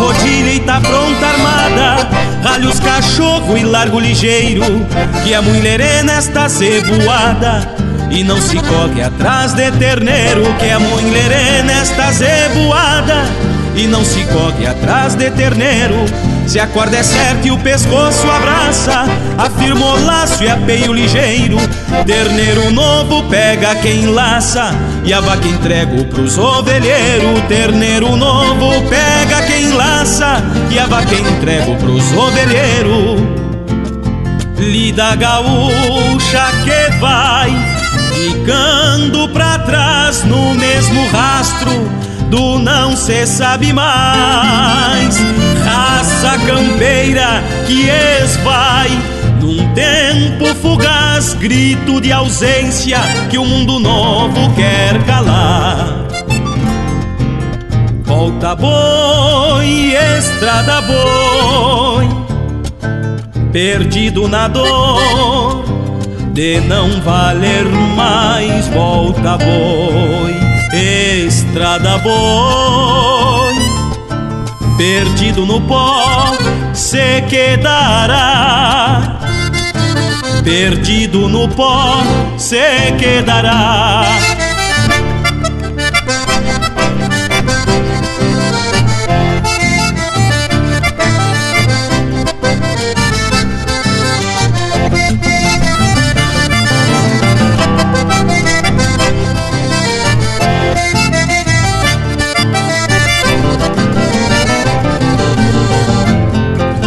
Duas rodilhas e tá pronta armada. Ralha os cachorro e largo ligeiro Que a mulher nesta zeboada E não se corre atrás de terneiro Que a mulher nesta zeboada E não se corre atrás de terneiro. Se a corda é certa e o pescoço abraça Afirma o laço e apeio ligeiro. Terneiro novo pega quem laça E a vaca entrego pros ovelheiros Terneiro novo pega quem laça E a vaca entrego pros ovelheiros Lida gaúcha que vai Ficando pra trás no mesmo rastro Do não se sabe mais Raça campeira que esvai num tempo fugaz, grito de ausência que o mundo novo quer calar. Volta boi, estrada boi, perdido na dor de não valer mais. Volta boi, estrada boi, perdido no pó se quedará perdido no pó se quedará.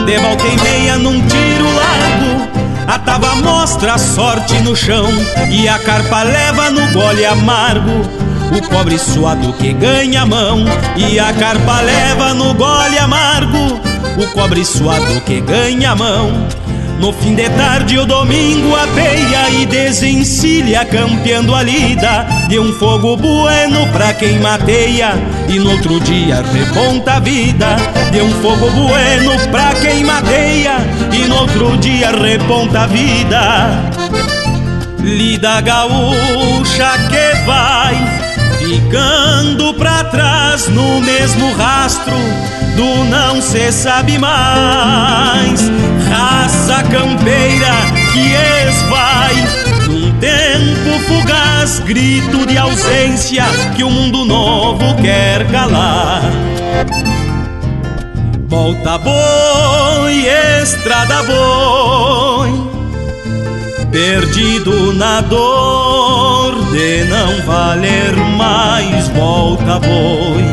De volta e meia num tiro largo a tava mostra a sorte no chão E a carpa leva no gole amargo. O pobre suado que ganha a mão E a carpa leva no gole amargo. O cobre suado que ganha a mão no fim de tarde o domingo apeia e desencilha campeando a lida De um fogo bueno pra quem mateia. E no outro dia reponta a vida De um fogo bueno pra quem mateia. E no outro dia reponta a vida. Lida gaúcha que vai ficando pra trás no mesmo rastro do não se sabe mais. Raça campeira que esvai num tempo fugaz, grito de ausência que o mundo novo quer calar. Volta boi, estrada boi, perdido na dor de não valer mais. Volta boi,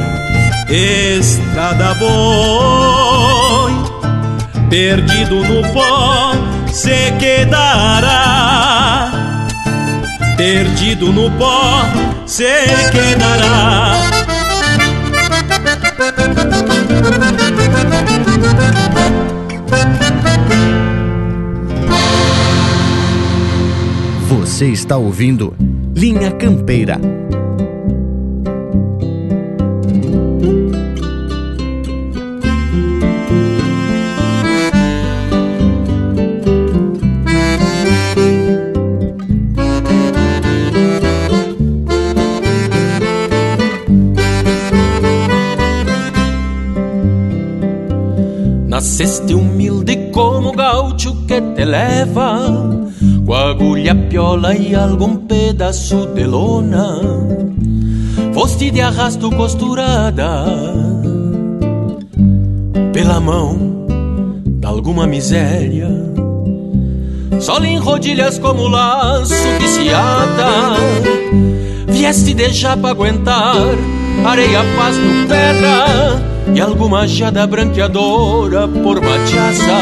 estrada boi, perdido no pó se quedará. Perdido no pó se quedará. Você está ouvindo Linha Campeira. Nasceste humilde como gaúcho que te leva Com agulha, piola e algum pedaço de lona. Foste de arrasto costurada Pela mão de alguma miséria. Só em rodilhas como laço que se ata Vieste deixar pra aguentar Areia, pasto, pedra E alguma jada branqueadora por machaça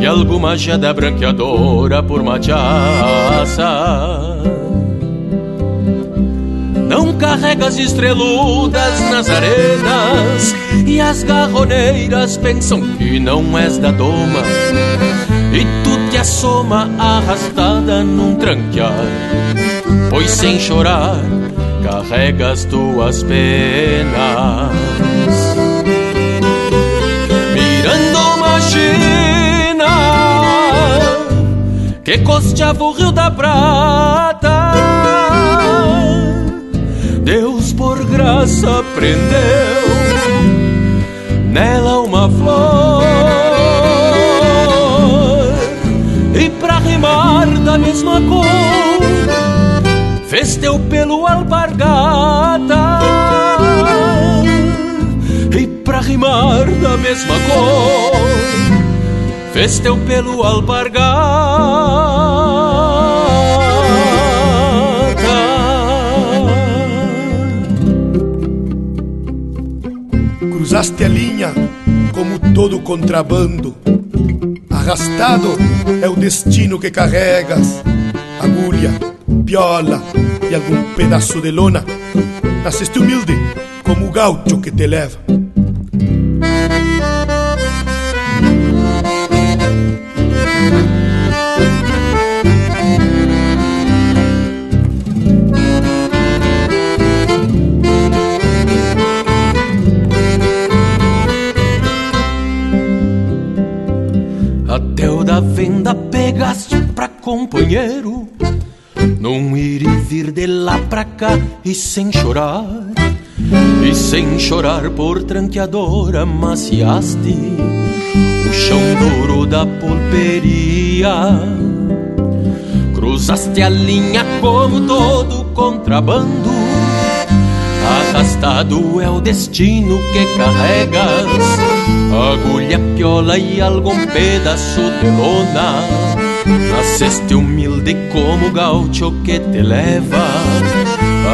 E alguma jada branqueadora por machaça não carregas estreludas nas arenas E as garroneiras pensam que não és da doma. E tu te assoma arrastada num tranquear Pois sem chorar carregas tuas penas Mirando uma China Que costeava o Rio da Prata. Deus por graça prendeu nela uma flor. E pra rimar da mesma cor fez teu pelo alpargata e pra rimar da mesma cor fez teu pelo alpargata cruzaste a linha como todo contrabando. Arrastado é o destino que carregas, agulha, piola e algum pedaço de lona. Nasceste humilde como o gaucho que te leva. Até o da venda pegaste pra companheiro Num ir e vir de lá pra cá e sem chorar E sem chorar por tranqueadora maciaste O chão duro da pulperia. Cruzaste a linha como todo contrabando Arrastado é o destino que carregas. Agulha, piola e algum pedaço de lona Nasceste humilde como gaucho que te leva.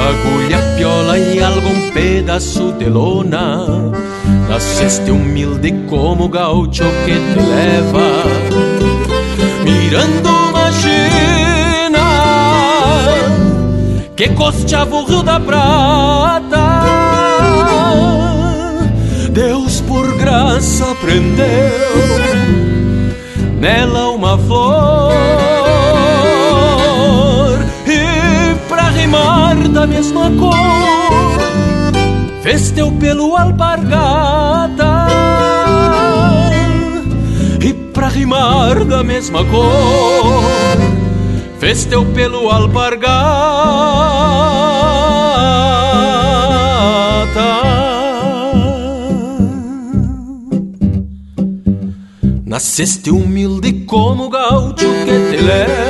Agulha, piola e algum pedaço de lona. Nasceste humilde como gaucho que te leva. Mirando uma China Que costeava o Rio da Prata. Deus por graça prendeu nela uma flor rimar da mesma cor fez teu pelo alpargata e pra rimar da mesma cor fez teu pelo alpargata. Nasceste humilde como gaucho que te leva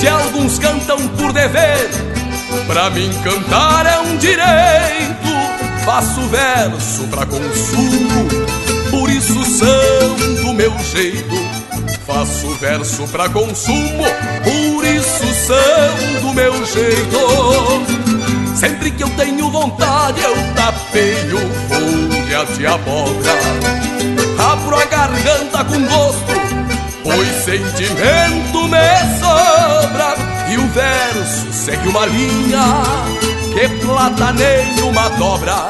Se alguns cantam por dever, pra mim cantar é um direito. Faço verso pra consumo, por isso são do meu jeito. Faço verso pra consumo, por isso são do meu jeito. Sempre que eu tenho vontade, eu tapeio folha de abóbora. Abro a garganta com gosto, pois sentimento me E o verso segue uma linha que plataneia uma dobra.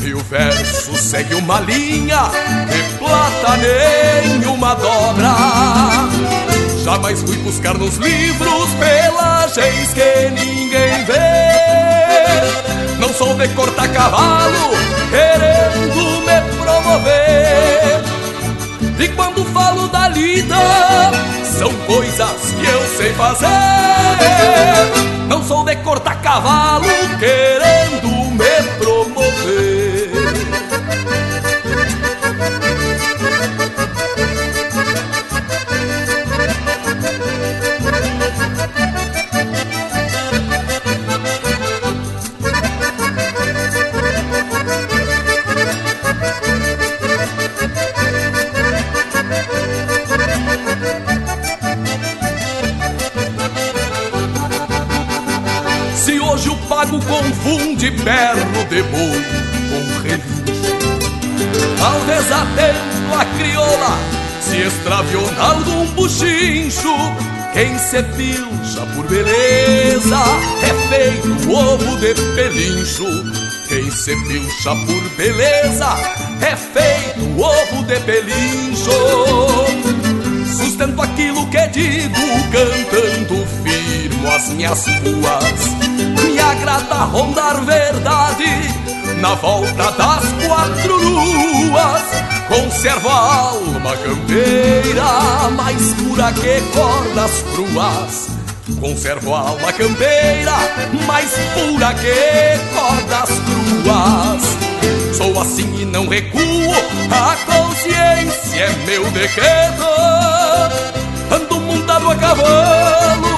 E o verso segue uma linha que plataneia uma dobra. Jamais fui buscar nos livros pelagens que ninguém vê. Não sou de cortar cavalo querendo me promover. E quando falo da lida, são coisas que eu sei fazer. Não sou de cortar cavalo querendo de boi com relincho. Talvez atento a crioula se extraviou na um buchincho. Quem se pilcha por beleza é feito ovo de pelincho. Quem se pilcha por beleza é feito ovo de pelincho. Sustento aquilo que digo, cantando firmo as minhas ruas agrada rondar verdade na volta das quatro luas. Conservo a alma campeira mais pura que cordas cruas. Conservo a alma campeira mais pura que cordas cruas. Sou assim e não recuo, a consciência é meu decreto. Ando montado a cavalo,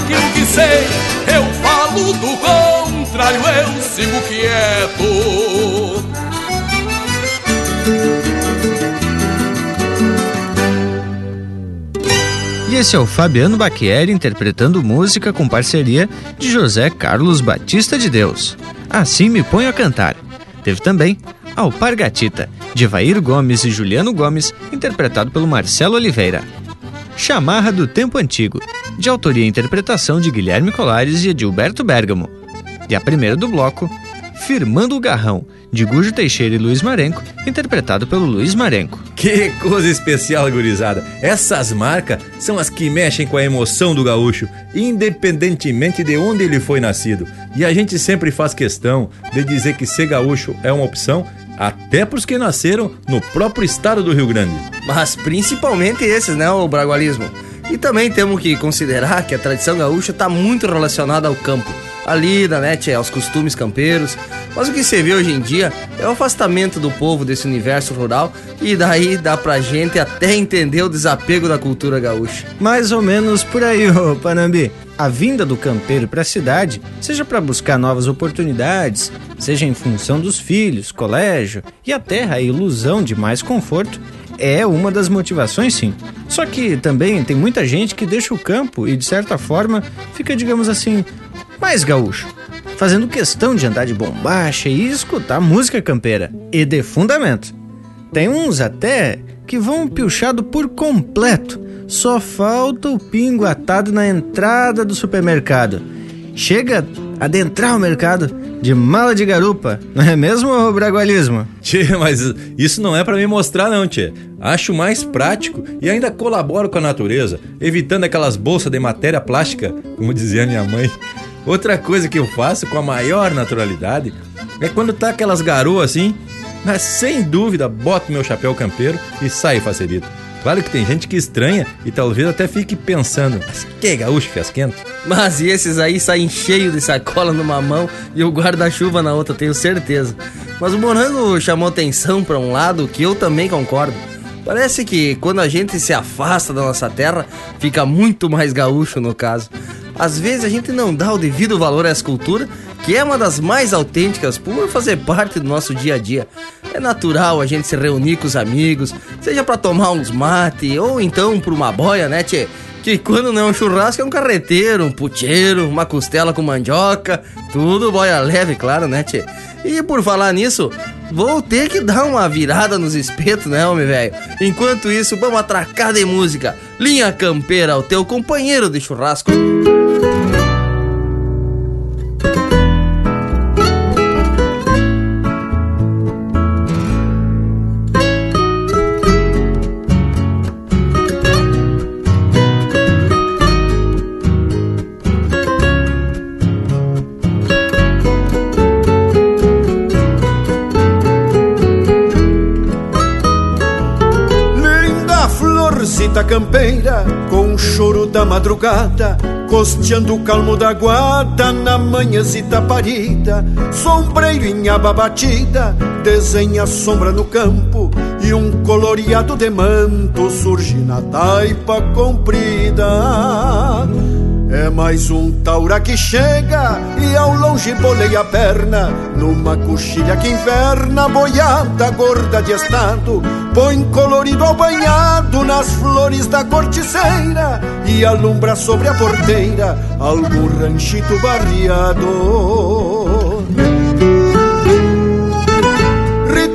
Daquilo que sei, eu falo, do contrário eu sigo quieto. E esse é o Fabiano Baquieri interpretando música com parceria de José Carlos Batista de Deus. Assim me ponho a cantar. Teve também Alpargatita, de Vair Gomes e Juliano Gomes, interpretado pelo Marcelo Oliveira. Chamarra do Tempo Antigo, de autoria e interpretação de Guilherme Colares e Edilberto Bergamo. E a primeira do bloco, Firmando o Garrão, de Gujo Teixeira e Luiz Marenco, interpretado pelo Luiz Marenco. Que coisa especial, gurizada! Essas marcas são as que mexem com a emoção do gaúcho, independentemente de onde ele foi nascido. E a gente sempre faz questão de dizer que ser gaúcho é uma opção até para os que nasceram no próprio estado do Rio Grande. Mas principalmente esses, né, o bragualismo. E também temos que considerar que a tradição gaúcha está muito relacionada ao campo, à lida, né, tchê, aos costumes campeiros. Mas o que se vê hoje em dia é o afastamento do povo desse universo rural e daí dá pra gente até entender o desapego da cultura gaúcha. Mais ou menos por aí, ô Panambi. A vinda do campeiro para a cidade, seja para buscar novas oportunidades, seja em função dos filhos, colégio e até a ilusão de mais conforto, é uma das motivações, sim. Só que também tem muita gente que deixa o campo e, de certa forma, fica, digamos assim, mais gaúcho, fazendo questão de andar de bombacha e escutar música campeira e de fundamento. Tem uns até que vão pilchado por completo, só falta o pingo atado na entrada do supermercado. Chega adentrar o mercado de mala de garupa, não é mesmo, Bragualismo? Tchê, mas isso não é para me mostrar não, tchê. Acho mais prático e ainda colaboro com a natureza, evitando aquelas bolsas de matéria plástica, como dizia minha mãe. Outra coisa que eu faço com a maior naturalidade é quando tá aquelas garoas assim, mas sem dúvida boto meu chapéu campeiro e saio facilito. Claro que tem gente que estranha e talvez até fique pensando, mas que gaúcho fiasquento. Mas esses aí saem cheio de sacola numa mão e o guarda-chuva na outra, tenho certeza. Mas o Morango chamou atenção para um lado que eu também concordo. Parece que quando a gente se afasta da nossa terra, fica muito mais gaúcho no caso. Às vezes a gente não dá o devido valor essa cultura, que é uma das mais autênticas por fazer parte do nosso dia a dia. É natural a gente se reunir com os amigos, seja para tomar uns mate ou então por uma boia, né, tchê? Que quando não é um churrasco é um carreteiro, um puteiro, uma costela com mandioca, tudo boia leve, claro, né, tchê? E por falar nisso, vou ter que dar uma virada nos espetos, né, homem velho? Enquanto isso, vamos atracar de música. Linha Campeira, o teu companheiro de churrasco. Madrugada, costeando o calmo da guarda na manhãzita parida, sombreiro em aba batida, desenha sombra no campo e um coloreado de manto surge na taipa comprida. É mais um taura que chega e ao longe boleia a perna. Numa coxilha que inverna, boiada gorda de estado Põe colorido ao banhado nas flores da corticeira E alumbra sobre a porteira algum ranchito barriado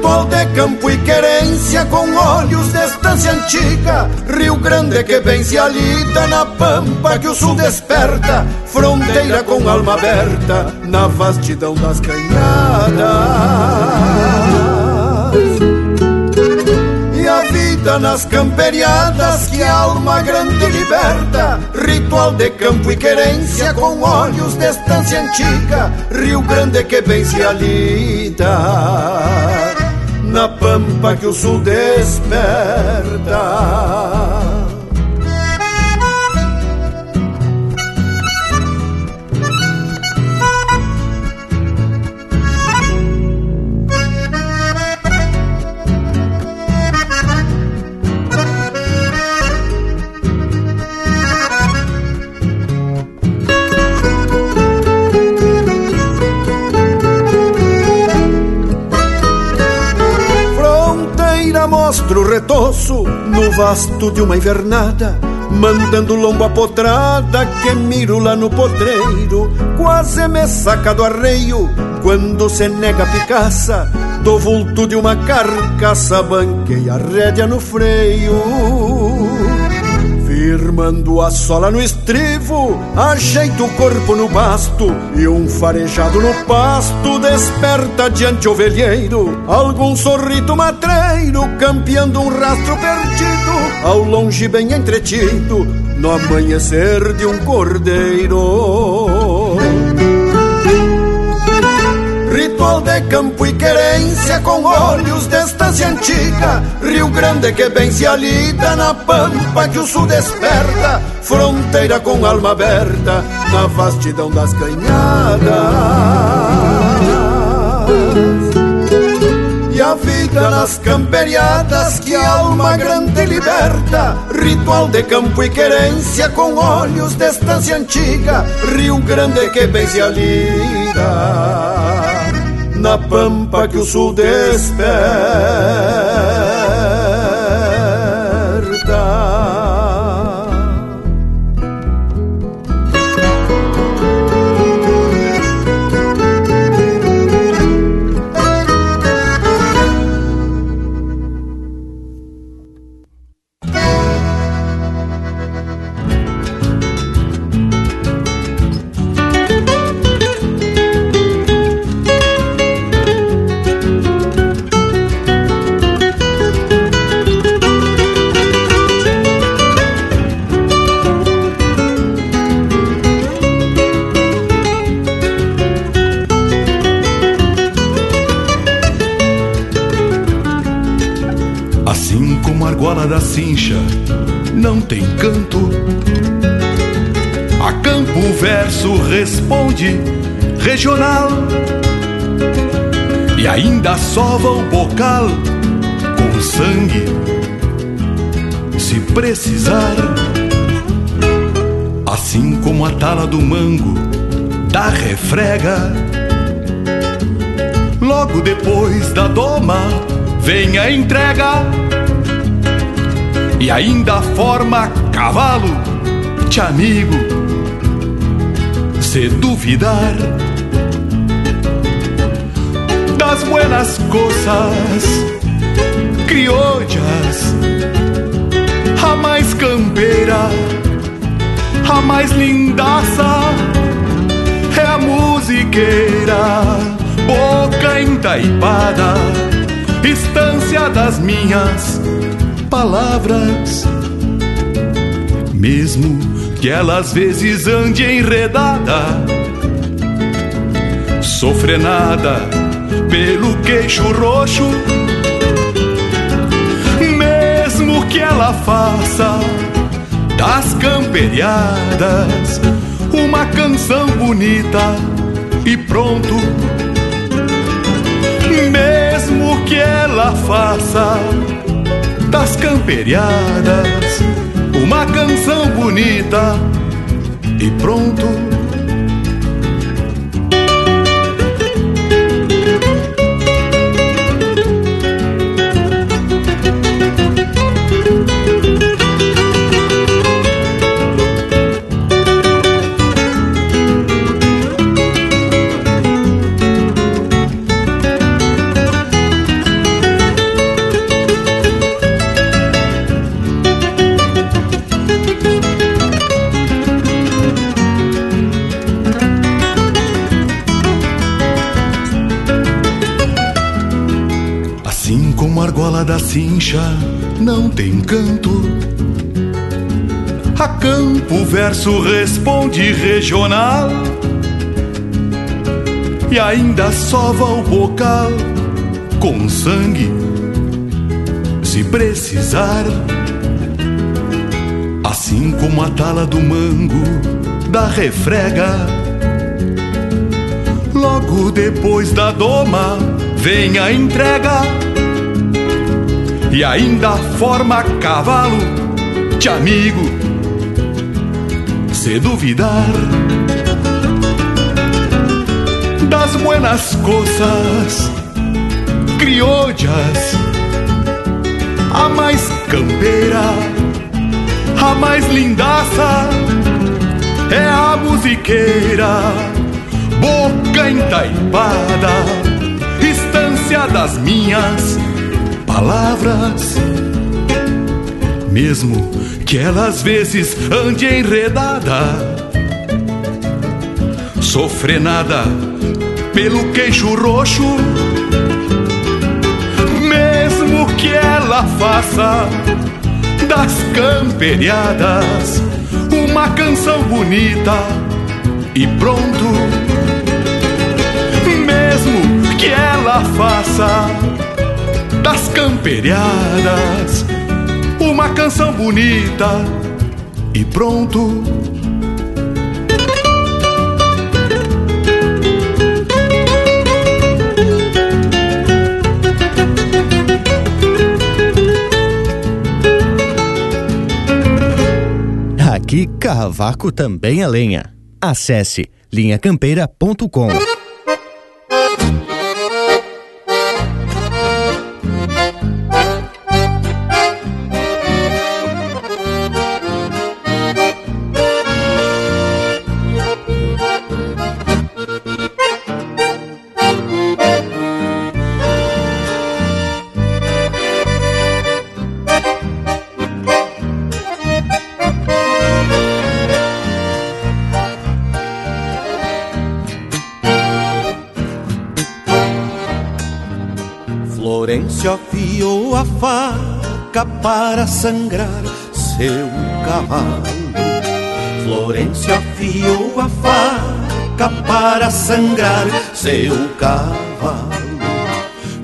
Ritual de campo e querência com olhos de estância antiga Rio Grande que vem se alida na pampa que o sul desperta. Fronteira com alma aberta na vastidão das canhadas E a vida nas camperiadas que a alma grande liberta. Ritual de campo e querência com olhos de estância antiga Rio Grande que vem se alida na pampa que o sul desperta. Vasto de uma invernada, mandando lombo a potrada que miro lá no potreiro, quase me saca do arreio quando se nega a picaça do vulto de uma carcaça, banquei a rédea no freio. Firmando a sola no estrivo, ajeito o corpo no basto e um farejado no pasto desperta diante o velheiro. Algum sorrito matreiro campeando um rastro perdido, ao longe bem entretido, no amanhecer de um cordeiro. Ritual de campo e querência com olhos de estância antiga Rio Grande que bem se alida na pampa que o sul desperta Fronteira com alma aberta na vastidão das canhadas e a vida nas camperiadas que a alma grande liberta. Ritual de campo e querência com olhos de estância antiga. Rio Grande que bem se alida na pampa que o sul desperta. Responde regional e ainda sova o bocal com sangue, se precisar. Assim como a tala do mango da refrega, logo depois da doma vem a entrega e ainda forma cavalo de amigo. Se duvidar das buenas coisas criollas, a mais campeira, a mais lindaça é a musiqueira, boca entaipada, estância das minhas palavras. Mesmo que ela às vezes ande enredada, sofrenada pelo queixo roxo. Mesmo que ela faça das camperiadas uma canção bonita e pronto. Mesmo que ela faça das camperiadas uma canção bonita e pronto. Cincha não tem canto, a campo verso responde regional. E ainda sova o bocal com sangue, se precisar. Assim como a tala do mango da refrega, logo depois da doma vem a entrega e ainda forma cavalo de amigo. Se duvidar das buenas coisas criollas, a mais campeira, a mais lindaça é a musiqueira, boca entaipada, estância das minhas palavras. Mesmo que ela às vezes ande enredada, sofrenada pelo queixo roxo. Mesmo que ela faça das camperiadas uma canção bonita e pronto. Mesmo que ela faça das camperiadas uma canção bonita e pronto. Aqui Cavaco também é lenha. Acesse linhacampeira.com. Florencio afiou a faca para sangrar seu cavalo. Florencio afiou a faca para sangrar seu cavalo.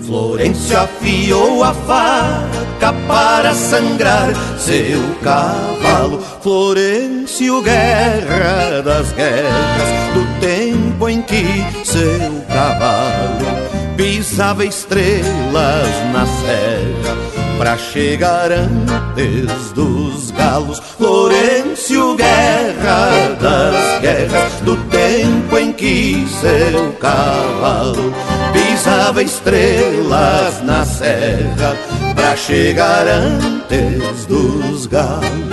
Florencio afiou a faca para sangrar seu cavalo. Florencio, guerra das guerras, do tempo em que seu cavalo pisava estrelas na serra pra chegar antes dos galos. Florencio, guerra das guerras, do tempo em que seu cavalo pisava estrelas na serra pra chegar antes dos galos.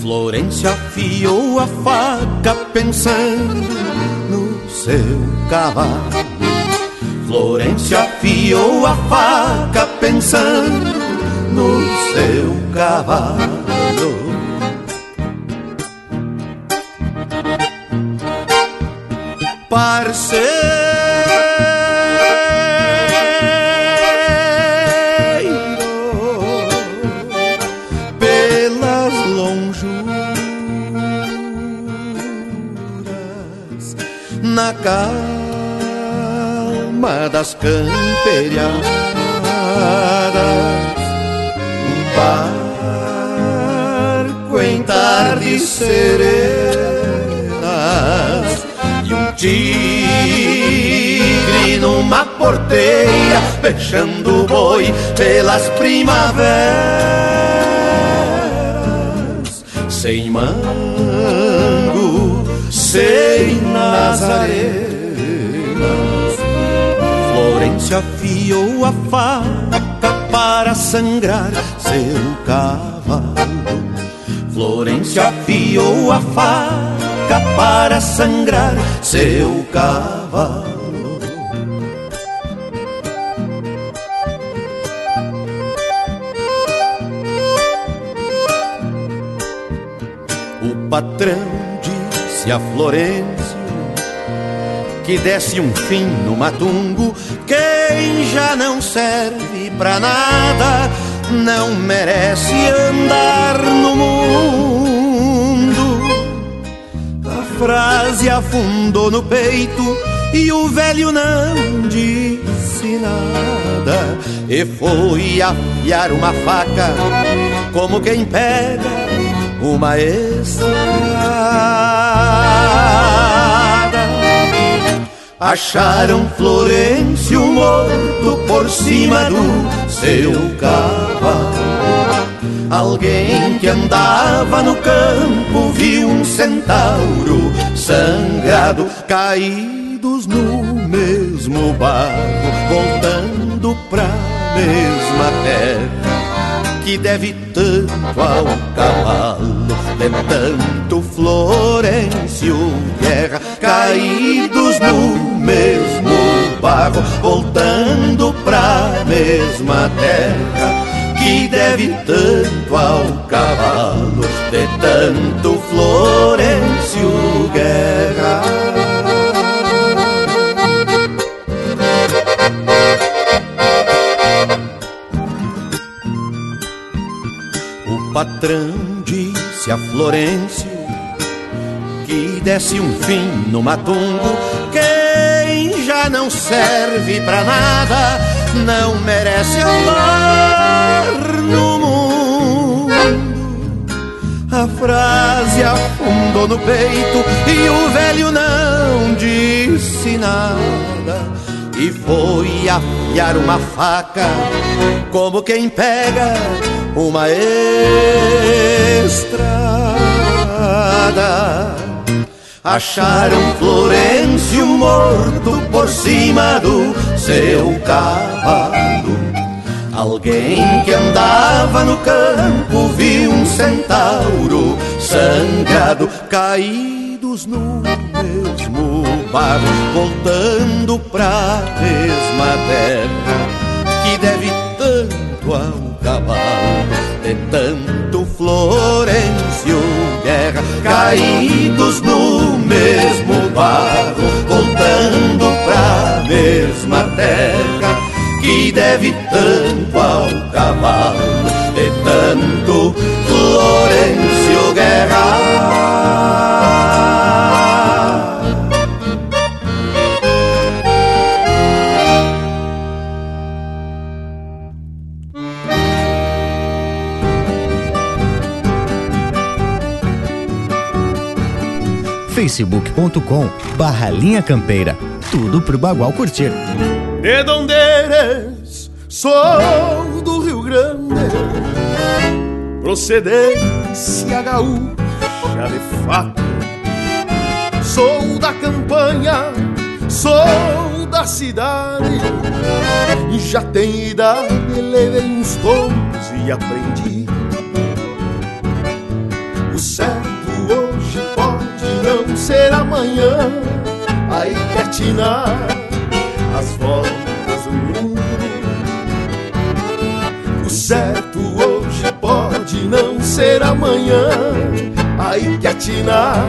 Florencio afiou a faca pensando no seu cavalo. Florencio afiou a faca pensando no seu cavalo. Parceiro, pelas lonjuras, na calma das camperiadas, um barco em tardes serenas e um tigre numa porteira fechando o boi pelas primaveras. Sem mango sem nazarenas Florencio afiou a faca para sangrar seu cavalo Florencio afiou a faca para sangrar seu cavalo. O patrão disse a Florencio que desse um fim no matungo. Quem já não serve pra nada não merece andar no mundo. A frase afundou no peito e o velho não disse nada. E foi afiar uma faca como quem pega uma estrada. Acharam Florencio morto por cima do seu cavalo. Alguém que andava no campo viu um centauro sangrado, caídos no mesmo barro, voltando pra mesma terra que deve tanto ao cavalo, de tanto Florencio Guerra, caídos no mesmo barro, voltando pra mesma terra que deve tanto ao cavalo, de tanto Florencio Guerra. O patrão disse a Florencio que desse um fim no matungo. Quem já não serve pra nada não merece andar no mundo. A frase afundou no peito e o velho não disse nada. E foi afiar uma faca como quem pega uma estrada. Acharam Florencio morto por cima do seu cavalo. Alguém que andava no campo viu um centauro sangrado, caídos no mesmo barro, voltando pra mesma terra que deve tanto ao cavalo, de tanto Florencio Guerra, caídos no mesmo barro, voltando pra mesma terra que deve tanto ao cavalo, de tanto Florencio Guerra. facebook.com barra linha campeira. Tudo pro Bagual curtir. De donde eres? Sou do Rio Grande, procedência gaúcha de fato. Sou da campanha, sou da cidade, já tenho idade, levei uns tons e aprendi. Ser amanhã, aí quer tinar as voltas do mundo. O certo hoje pode não ser amanhã, aí quer tinar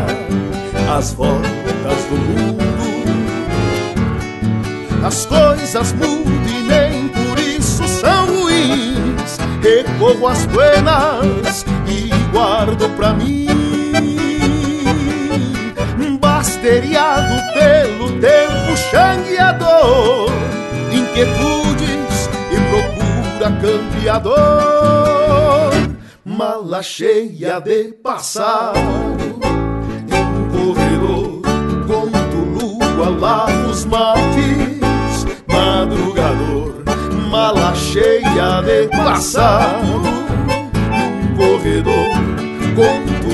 as voltas do mundo. As coisas mudam e nem por isso são ruins. Recorro às buenas e guardo pra mim. Basteriado pelo tempo xangueador, inquietudes e procura campeador. Mala cheia de passado, em corredor, conto lua, lavo os mates, madrugador. Mala cheia de passado, num corredor, conto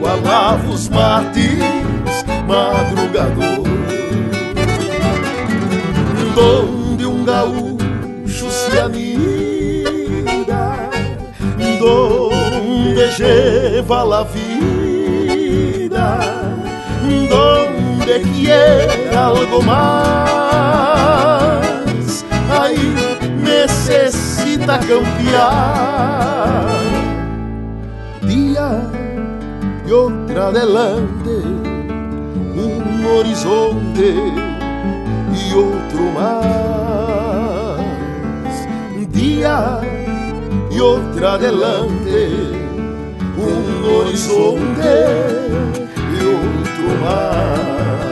lua, lavo os mates, madrugador. Donde um gaúcho se anida, donde lleva la vida, donde quiere algo más, ahí necesita cambiar. Día y otra adelante, un horizonte y otro más. Día y otra adelante, un horizonte y otro más.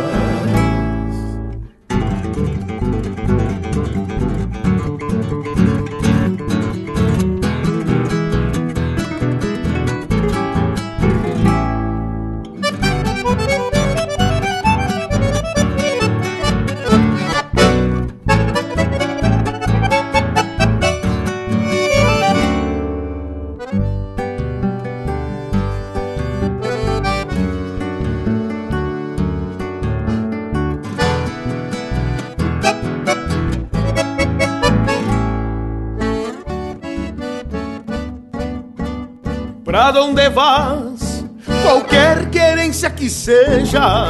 Onde vas? Qualquer querência que seja,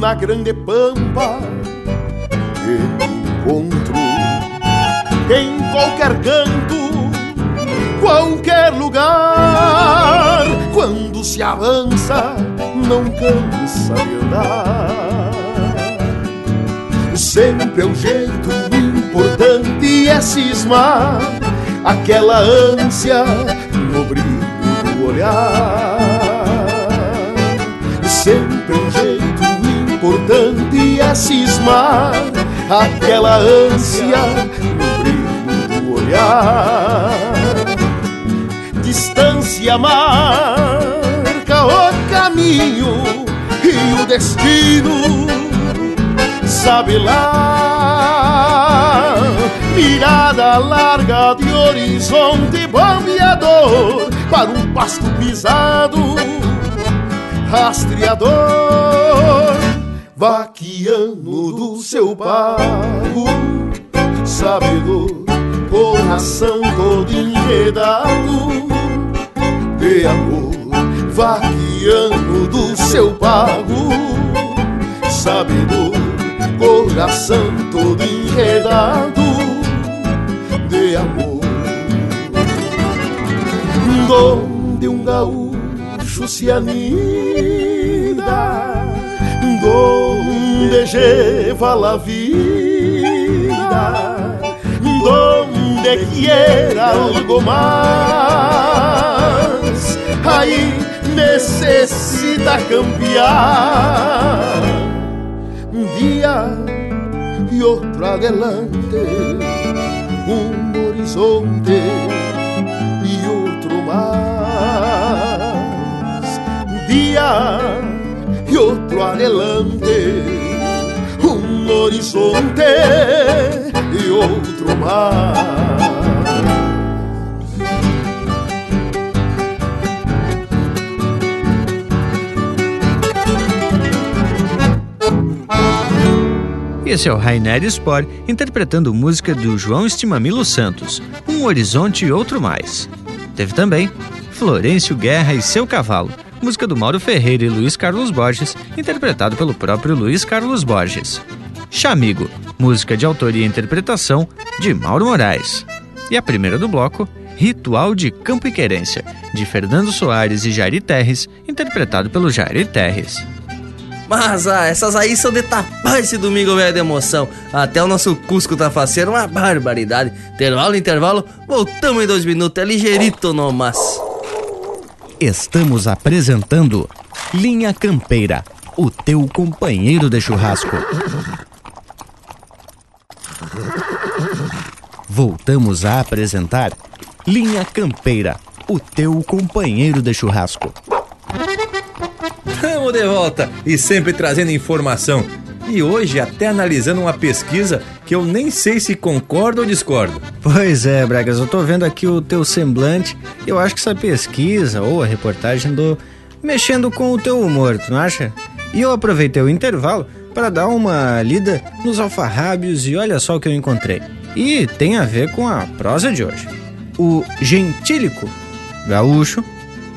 na grande pampa eu encontro. Em qualquer canto, qualquer lugar, quando se avança, não cansa de andar. Sempre é um jeito importante é cismar aquela ânsia olhar. Sempre um jeito importante é cismar aquela ânsia no brilho do olhar. Distância marca o caminho e o destino sabe lá. Mirada larga de horizonte bombeador para um pasto pisado, rastreador, vaquiano do seu pago, sabedor, coração todo enredado de amor, vaquiano do seu pago, sabedor, coração todo enredado de amor. Donde um gaúcho se anida, donde lleva la vida, donde quiera algo más, ahí necesita cambiar. Un día y otro adelante, un horizonte otro más. Día y otro adelante um horizonte e outro mar. Esse é o Rainer Spor interpretando música do João Estimamilo Santos, Um Horizonte e Outro Mais. Teve também Florencio Guerra e Seu Cavalo, música do Mauro Ferreira e Luiz Carlos Borges, interpretado pelo próprio Luiz Carlos Borges. Chamigo, música de autoria e interpretação de Mauro Moraes. E a primeira do bloco, Ritual de Campo e Querência, de Fernando Soares e Jair Terres, interpretado pelo Jair Terres. Mas ah, essas aí são de tapar esse domingo velho de emoção. Até o nosso Cusco tá faceiro, uma barbaridade. Intervalo, intervalo, voltamos em dois minutos, é ligeirito no mas. Estamos apresentando Linha Campeira, o teu companheiro de churrasco. Voltamos a apresentar Linha Campeira, o teu companheiro de churrasco. Estamos de volta e sempre trazendo informação. E hoje até analisando uma pesquisa que eu nem sei se concordo ou discordo. Pois é, Bragas, eu tô vendo aqui o teu semblante. Eu acho que essa pesquisa ou a reportagem do mexendo com o teu humor, tu não acha? E eu aproveitei o intervalo para dar uma lida nos alfarrábios e olha só o que eu encontrei. E tem a ver com a prosa de hoje. O gentílico gaúcho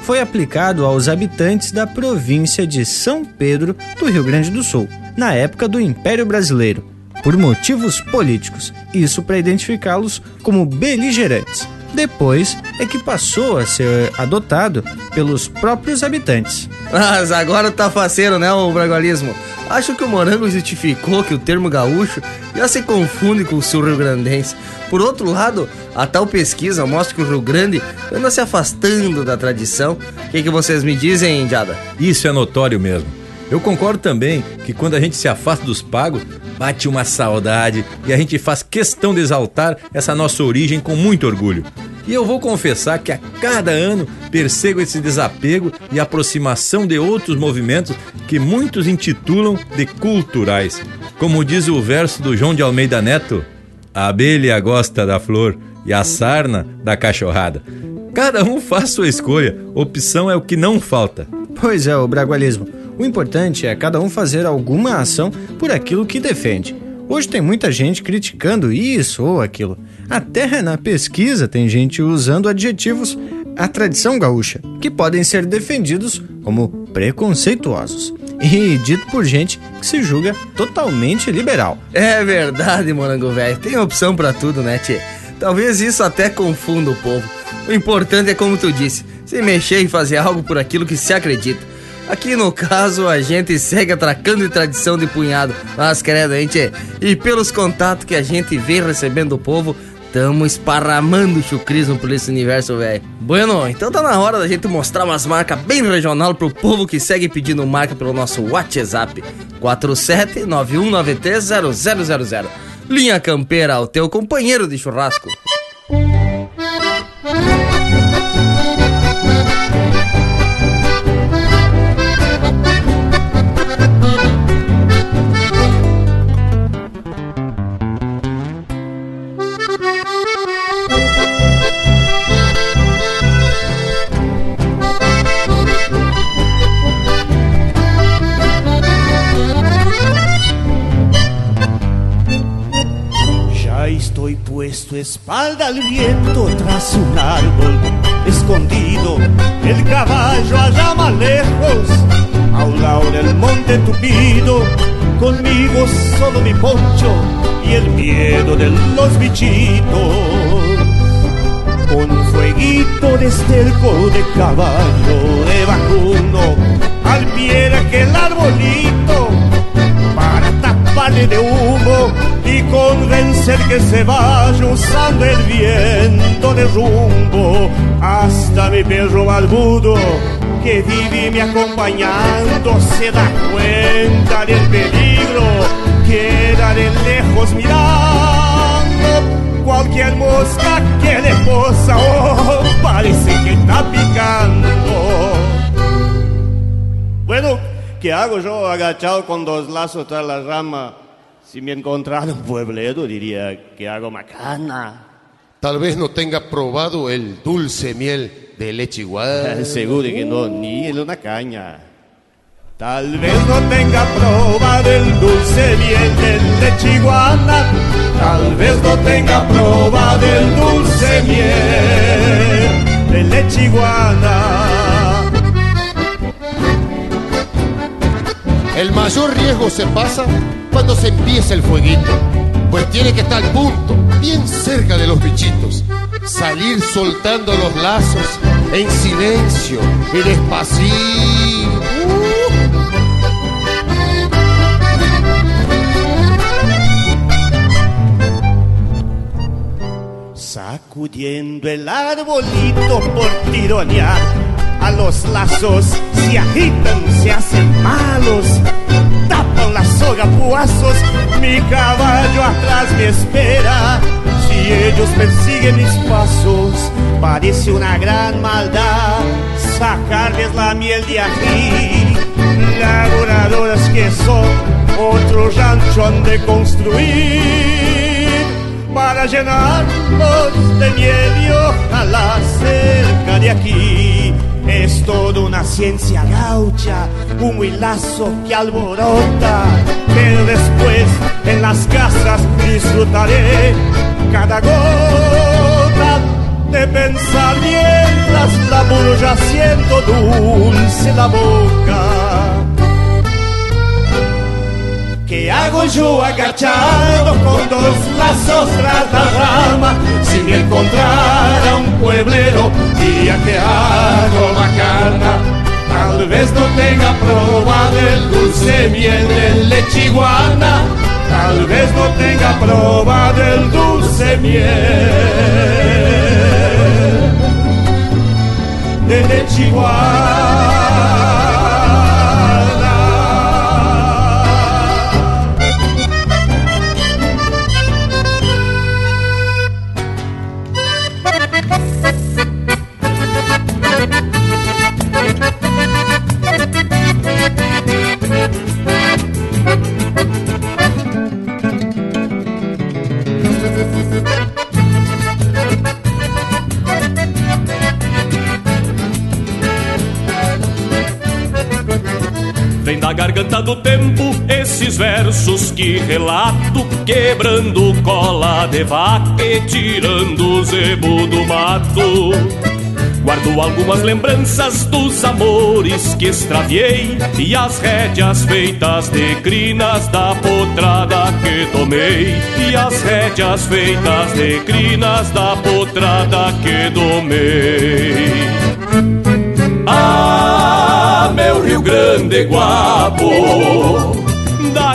foi aplicado aos habitantes da província de São Pedro do Rio Grande do Sul, na época do Império Brasileiro, por motivos políticos, isso para identificá-los como beligerantes. Depois é que passou a ser adotado pelos próprios habitantes. Mas agora tá faceiro, né, o bragualismo? Acho que o Morango justificou que o termo gaúcho já se confunde com o sul rio-grandense. Por outro lado, a tal pesquisa mostra que o Rio Grande anda se afastando da tradição. O que, que vocês me dizem, Jada? Isso é notório mesmo. Eu concordo também que quando a gente se afasta dos pagos, bate uma saudade e a gente faz questão de exaltar essa nossa origem com muito orgulho. E eu vou confessar que a cada ano percebo esse desapego e aproximação de outros movimentos que muitos intitulam de culturais. Como diz o verso do João de Almeida Neto, a abelha gosta da flor e a sarna da cachorrada. Cada um faz sua escolha, opção é o que não falta. Pois é, o bragualismo. O importante é cada um fazer alguma ação por aquilo que defende. Hoje tem muita gente criticando isso ou aquilo. Até na pesquisa tem gente usando adjetivos à tradição gaúcha, que podem ser defendidos como preconceituosos. E dito por gente que se julga totalmente liberal. É verdade, morango velho. Tem opção para tudo, né, tchê? Talvez isso até confunda o povo. O importante é como tu disse, se mexer e fazer algo por aquilo que se acredita. Aqui no caso, a gente segue atracando de tradição de punhado. Mas credo, gente. E pelos contatos que a gente vem recebendo do povo, tamo esparramando chucrismo por esse universo, velho. Bueno, então tá na hora da gente mostrar umas marcas bem regional pro povo que segue pedindo marca pelo nosso WhatsApp 4791930000. Linha Campeira, o teu companheiro de churrasco. Puesto espalda al viento tras un árbol escondido, el caballo allá más lejos, a un lado del monte tupido, conmigo solo mi poncho y el miedo de los bichitos. Con fueguito de esterco de caballo de vacuno, al pie de aquel arbolito, taparle de humo y convencer que se vaya usando el viento de rumbo. Hasta mi perro barbudo que vive me acompañando se da cuenta del peligro queda de lejos mirando. Cualquier mosca que le posa oh, parece que está picando. Bueno ¿Qué hago yo agachado con dos lazos tras la rama? Si me encontrara un puebledo diría que hago macana. Tal vez no tenga probado el dulce miel de leche igual. Seguro que no, ni en una caña. Tal vez no tenga probado el dulce miel de leche iguana. Tal vez no tenga probado el dulce miel de leche iguana. El mayor riesgo se pasa cuando se empieza el fueguito, pues tiene que estar punto, bien cerca de los bichitos. Salir soltando los lazos en silencio y despacito. Sacudiendo el arbolito por tironear a los lazos, se agitan, se hacen malos, tapan la soga puazos, mi caballo atrás me espera. Si ellos persiguen mis pasos, parece una gran maldad sacarles la miel de aquí. Laboradoras que son, otro rancho han de construir para llenarlos de miel y ojalá cerca de aquí. Es toda una ciencia gaucha, un hilazo que alborota, pero después en las casas disfrutaré cada gota de pensar mientras la bulla siento dulce la boca. ¿Qué hago yo agachado con dos lazos tras la rama? Si me encontrara un pueblero, día que hago macana. Tal vez no tenga probado el dulce miel de leche iguana. Tal vez no tenga probado el dulce miel de leche versos que relato, quebrando cola de vaca e tirando o zebo do mato. Guardo algumas lembranças dos amores que extraviei e as rédeas feitas de crinas da potrada que tomei. E as rédeas feitas de crinas da potrada que domei. Ah, meu Rio Grande Guapo,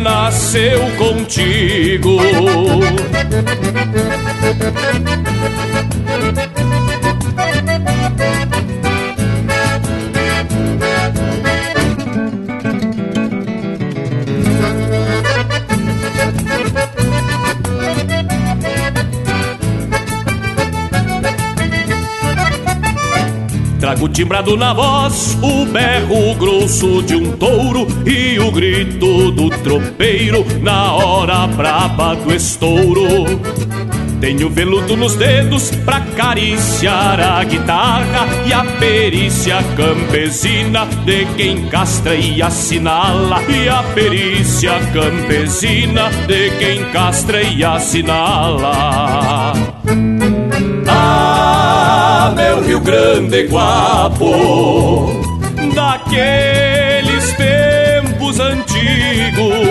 nasceu contigo. Trago timbrado na voz o berro grosso de um touro e o grito do tropeiro na hora braba do estouro. Tenho veludo nos dedos pra acariciar a guitarra e a perícia campesina de quem castra e assinala. E a perícia campesina de quem castra e assinala. Ah, meu Rio Grande Guapo, daqueles tempos antigos,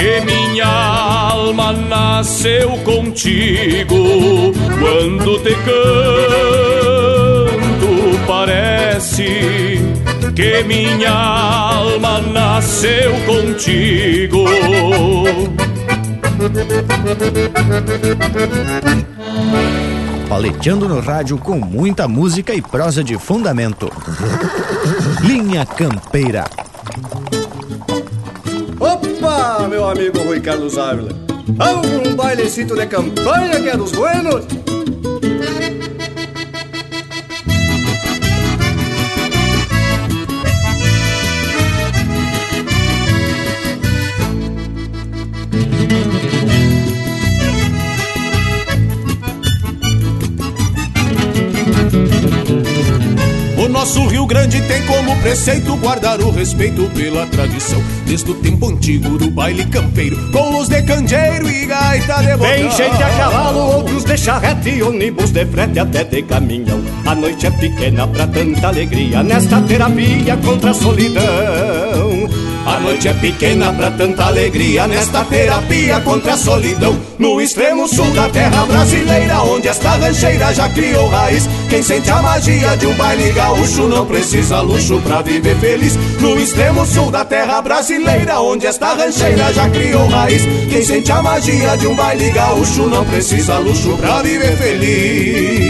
que minha alma nasceu contigo. Quando te canto, parece que minha alma nasceu contigo. Paleteando no rádio com muita música e prosa de fundamento. Linha Campeira. Meu amigo Rui Carlos Ávila. Vamos um bailecito de campanha que é dos buenos? Grande tem como preceito guardar o respeito pela tradição. Desde o tempo antigo do baile campeiro, com luz de candeeiro e gaita de botão. Tem gente a cavalo, outros de charrete, ônibus de frete até de caminhão. A noite é pequena pra tanta alegria nesta terapia contra a solidão. A noite é pequena pra tanta alegria nesta terapia contra a solidão. No extremo sul da terra brasileira, onde esta rancheira já criou raiz. Quem sente a magia de um baile gaúcho não precisa luxo pra viver feliz. No extremo sul da terra brasileira, onde esta rancheira já criou raiz. Quem sente a magia de um baile gaúcho não precisa luxo pra viver feliz.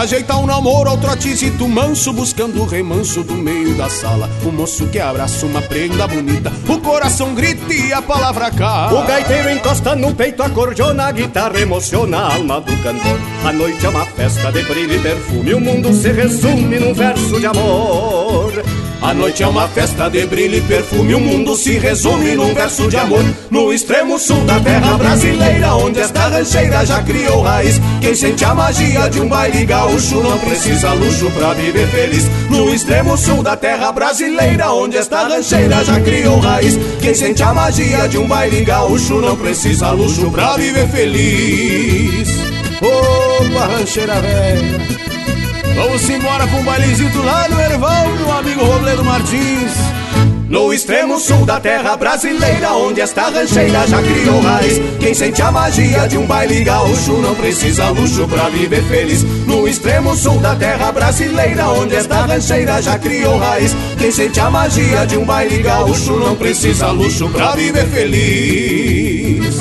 Ajeitar um namoro ao trotezito manso Buscando o remanso do meio da sala O moço que abraça uma prenda bonita O coração grita e a palavra cai O gaiteiro encosta no peito, acordeona, a guitarra emociona a alma do cantor. A noite é uma festa de brilho e perfume, o mundo se resume num verso de amor. A noite é uma festa de brilho e perfume O mundo se resume num verso de amor. No extremo sul da terra brasileira Onde esta rancheira já criou raiz. Quem sente a magia de um baile gaúcho Não precisa luxo pra viver feliz. No extremo sul da terra brasileira Onde esta rancheira já criou raiz. Quem sente a magia de um baile gaúcho Não precisa luxo pra viver feliz. Opa, rancheira velha. Vamos embora pra um bailezinho lá no Erval, meu amigo Robledo Martins. No extremo sul da terra brasileira, onde esta rancheira já criou raiz. Quem sente a magia de um baile gaúcho não precisa luxo pra viver feliz. No extremo sul da terra brasileira, onde esta rancheira já criou raiz. Quem sente a magia de um baile gaúcho não precisa luxo pra viver feliz.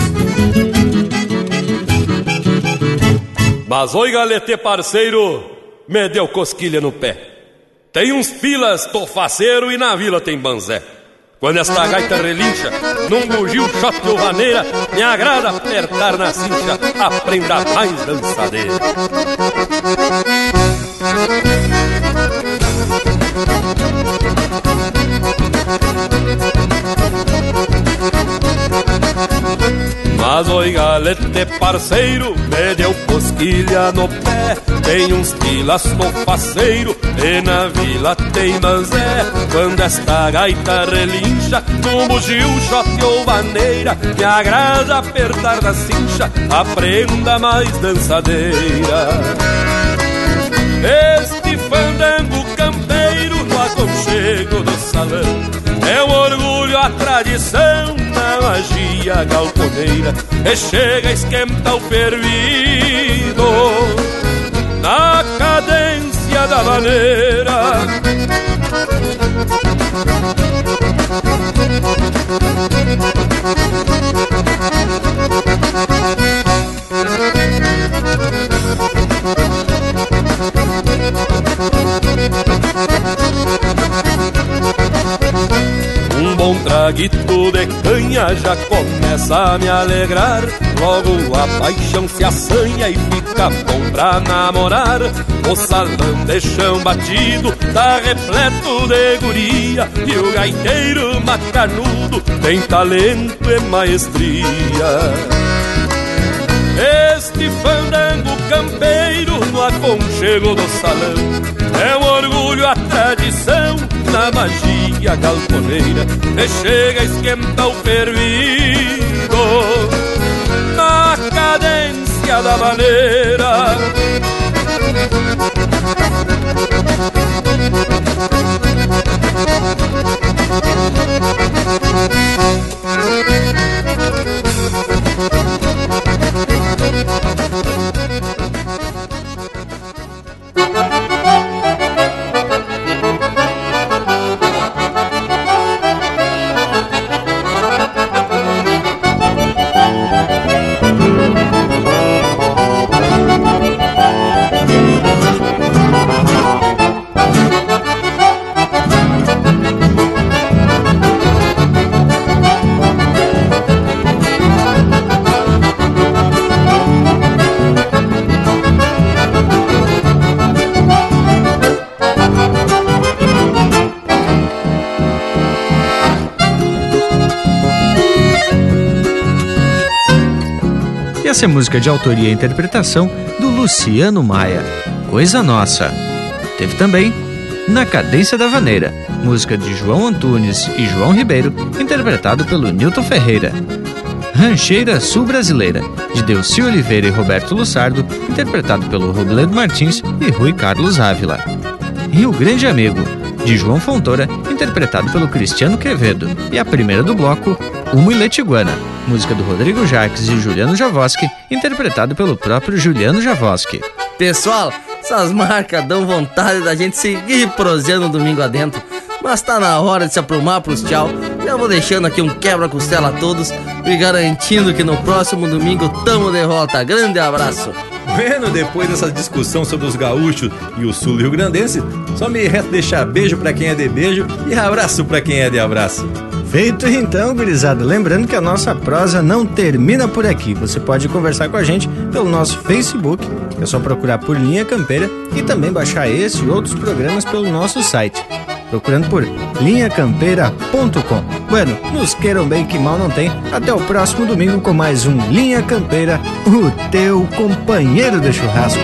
Mas oi, galete parceiro, me deu cosquilha no pé. Tem uns pilas, tô faceiro e na vila tem banzé. Quando esta gaita relincha, num bugio shot ou vaneira, me agrada apertar na cincha a prenda mais dançadeira. Mas oi galete parceiro, me deu cosquilha no pé. Tem uns pilas no faceiro e na vila tem manzé Quando esta gaita relincha, no bugio, shot ou bandeira. Me agrada apertar na cincha, a prenda mais dançadeira. Este fandango campeiro no aconchego do salão é um orgulho a tradição da magia galponeira E chega, esquenta o fervido Na cadência da maneira traguito de canha já começa a me alegrar logo a paixão se assanha e fica bom pra namorar. O salão de chão batido tá repleto de guria e o gaiteiro macanudo tem talento e maestria. Este fandango campeiro no aconchego do salão é um orgulho a tradição na magia galponeira que chega a esquentar o fervido na cadência da maneira. Essa é música de autoria e interpretação do Luciano Maia, Coisa Nossa. Teve também Na Cadência da Vaneira, música de João Antunes e João Ribeiro, interpretado pelo Nilton Ferreira. Rancheira Sul Brasileira, de Delci Oliveira e Roberto Lussardo, interpretado pelo Robledo Martins e Rui Carlos Ávila. Rio Grande Amigo, de João Fontoura, interpretado pelo Cristiano Quevedo. E a primeira do bloco, Uma Iletiguana, música do Rodrigo Jacques e Juliano Javoski, interpretado pelo próprio Juliano Javoski. Pessoal, essas marcas dão vontade da gente seguir proseando domingo adentro. Mas tá na hora de se aprumar pros tchau. Já vou deixando aqui um quebra-costela a todos e garantindo que no próximo domingo tamo de volta. Grande abraço. Bueno, depois dessa discussão sobre os gaúchos e o sul rio-grandense, só me resta deixar beijo para quem é de beijo e abraço para quem é de abraço. Feito então, gurizada. Lembrando que a nossa prosa não termina por aqui. Você pode conversar com a gente pelo nosso Facebook, é só procurar por Linha Campeira e também baixar esse e outros programas pelo nosso site, procurando por linhacampeira.com. Bueno, nos queiram bem que mal não tem. Até o próximo domingo com mais um Linha Campeira, o teu companheiro de churrasco.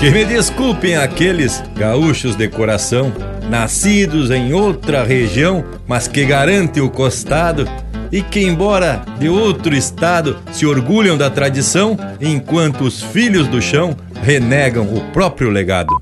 Que me desculpem aqueles gaúchos de coração, nascidos em outra região, mas que garante o costado, e que, embora de outro estado, se orgulham da tradição, enquanto os filhos do chão renegam o próprio legado.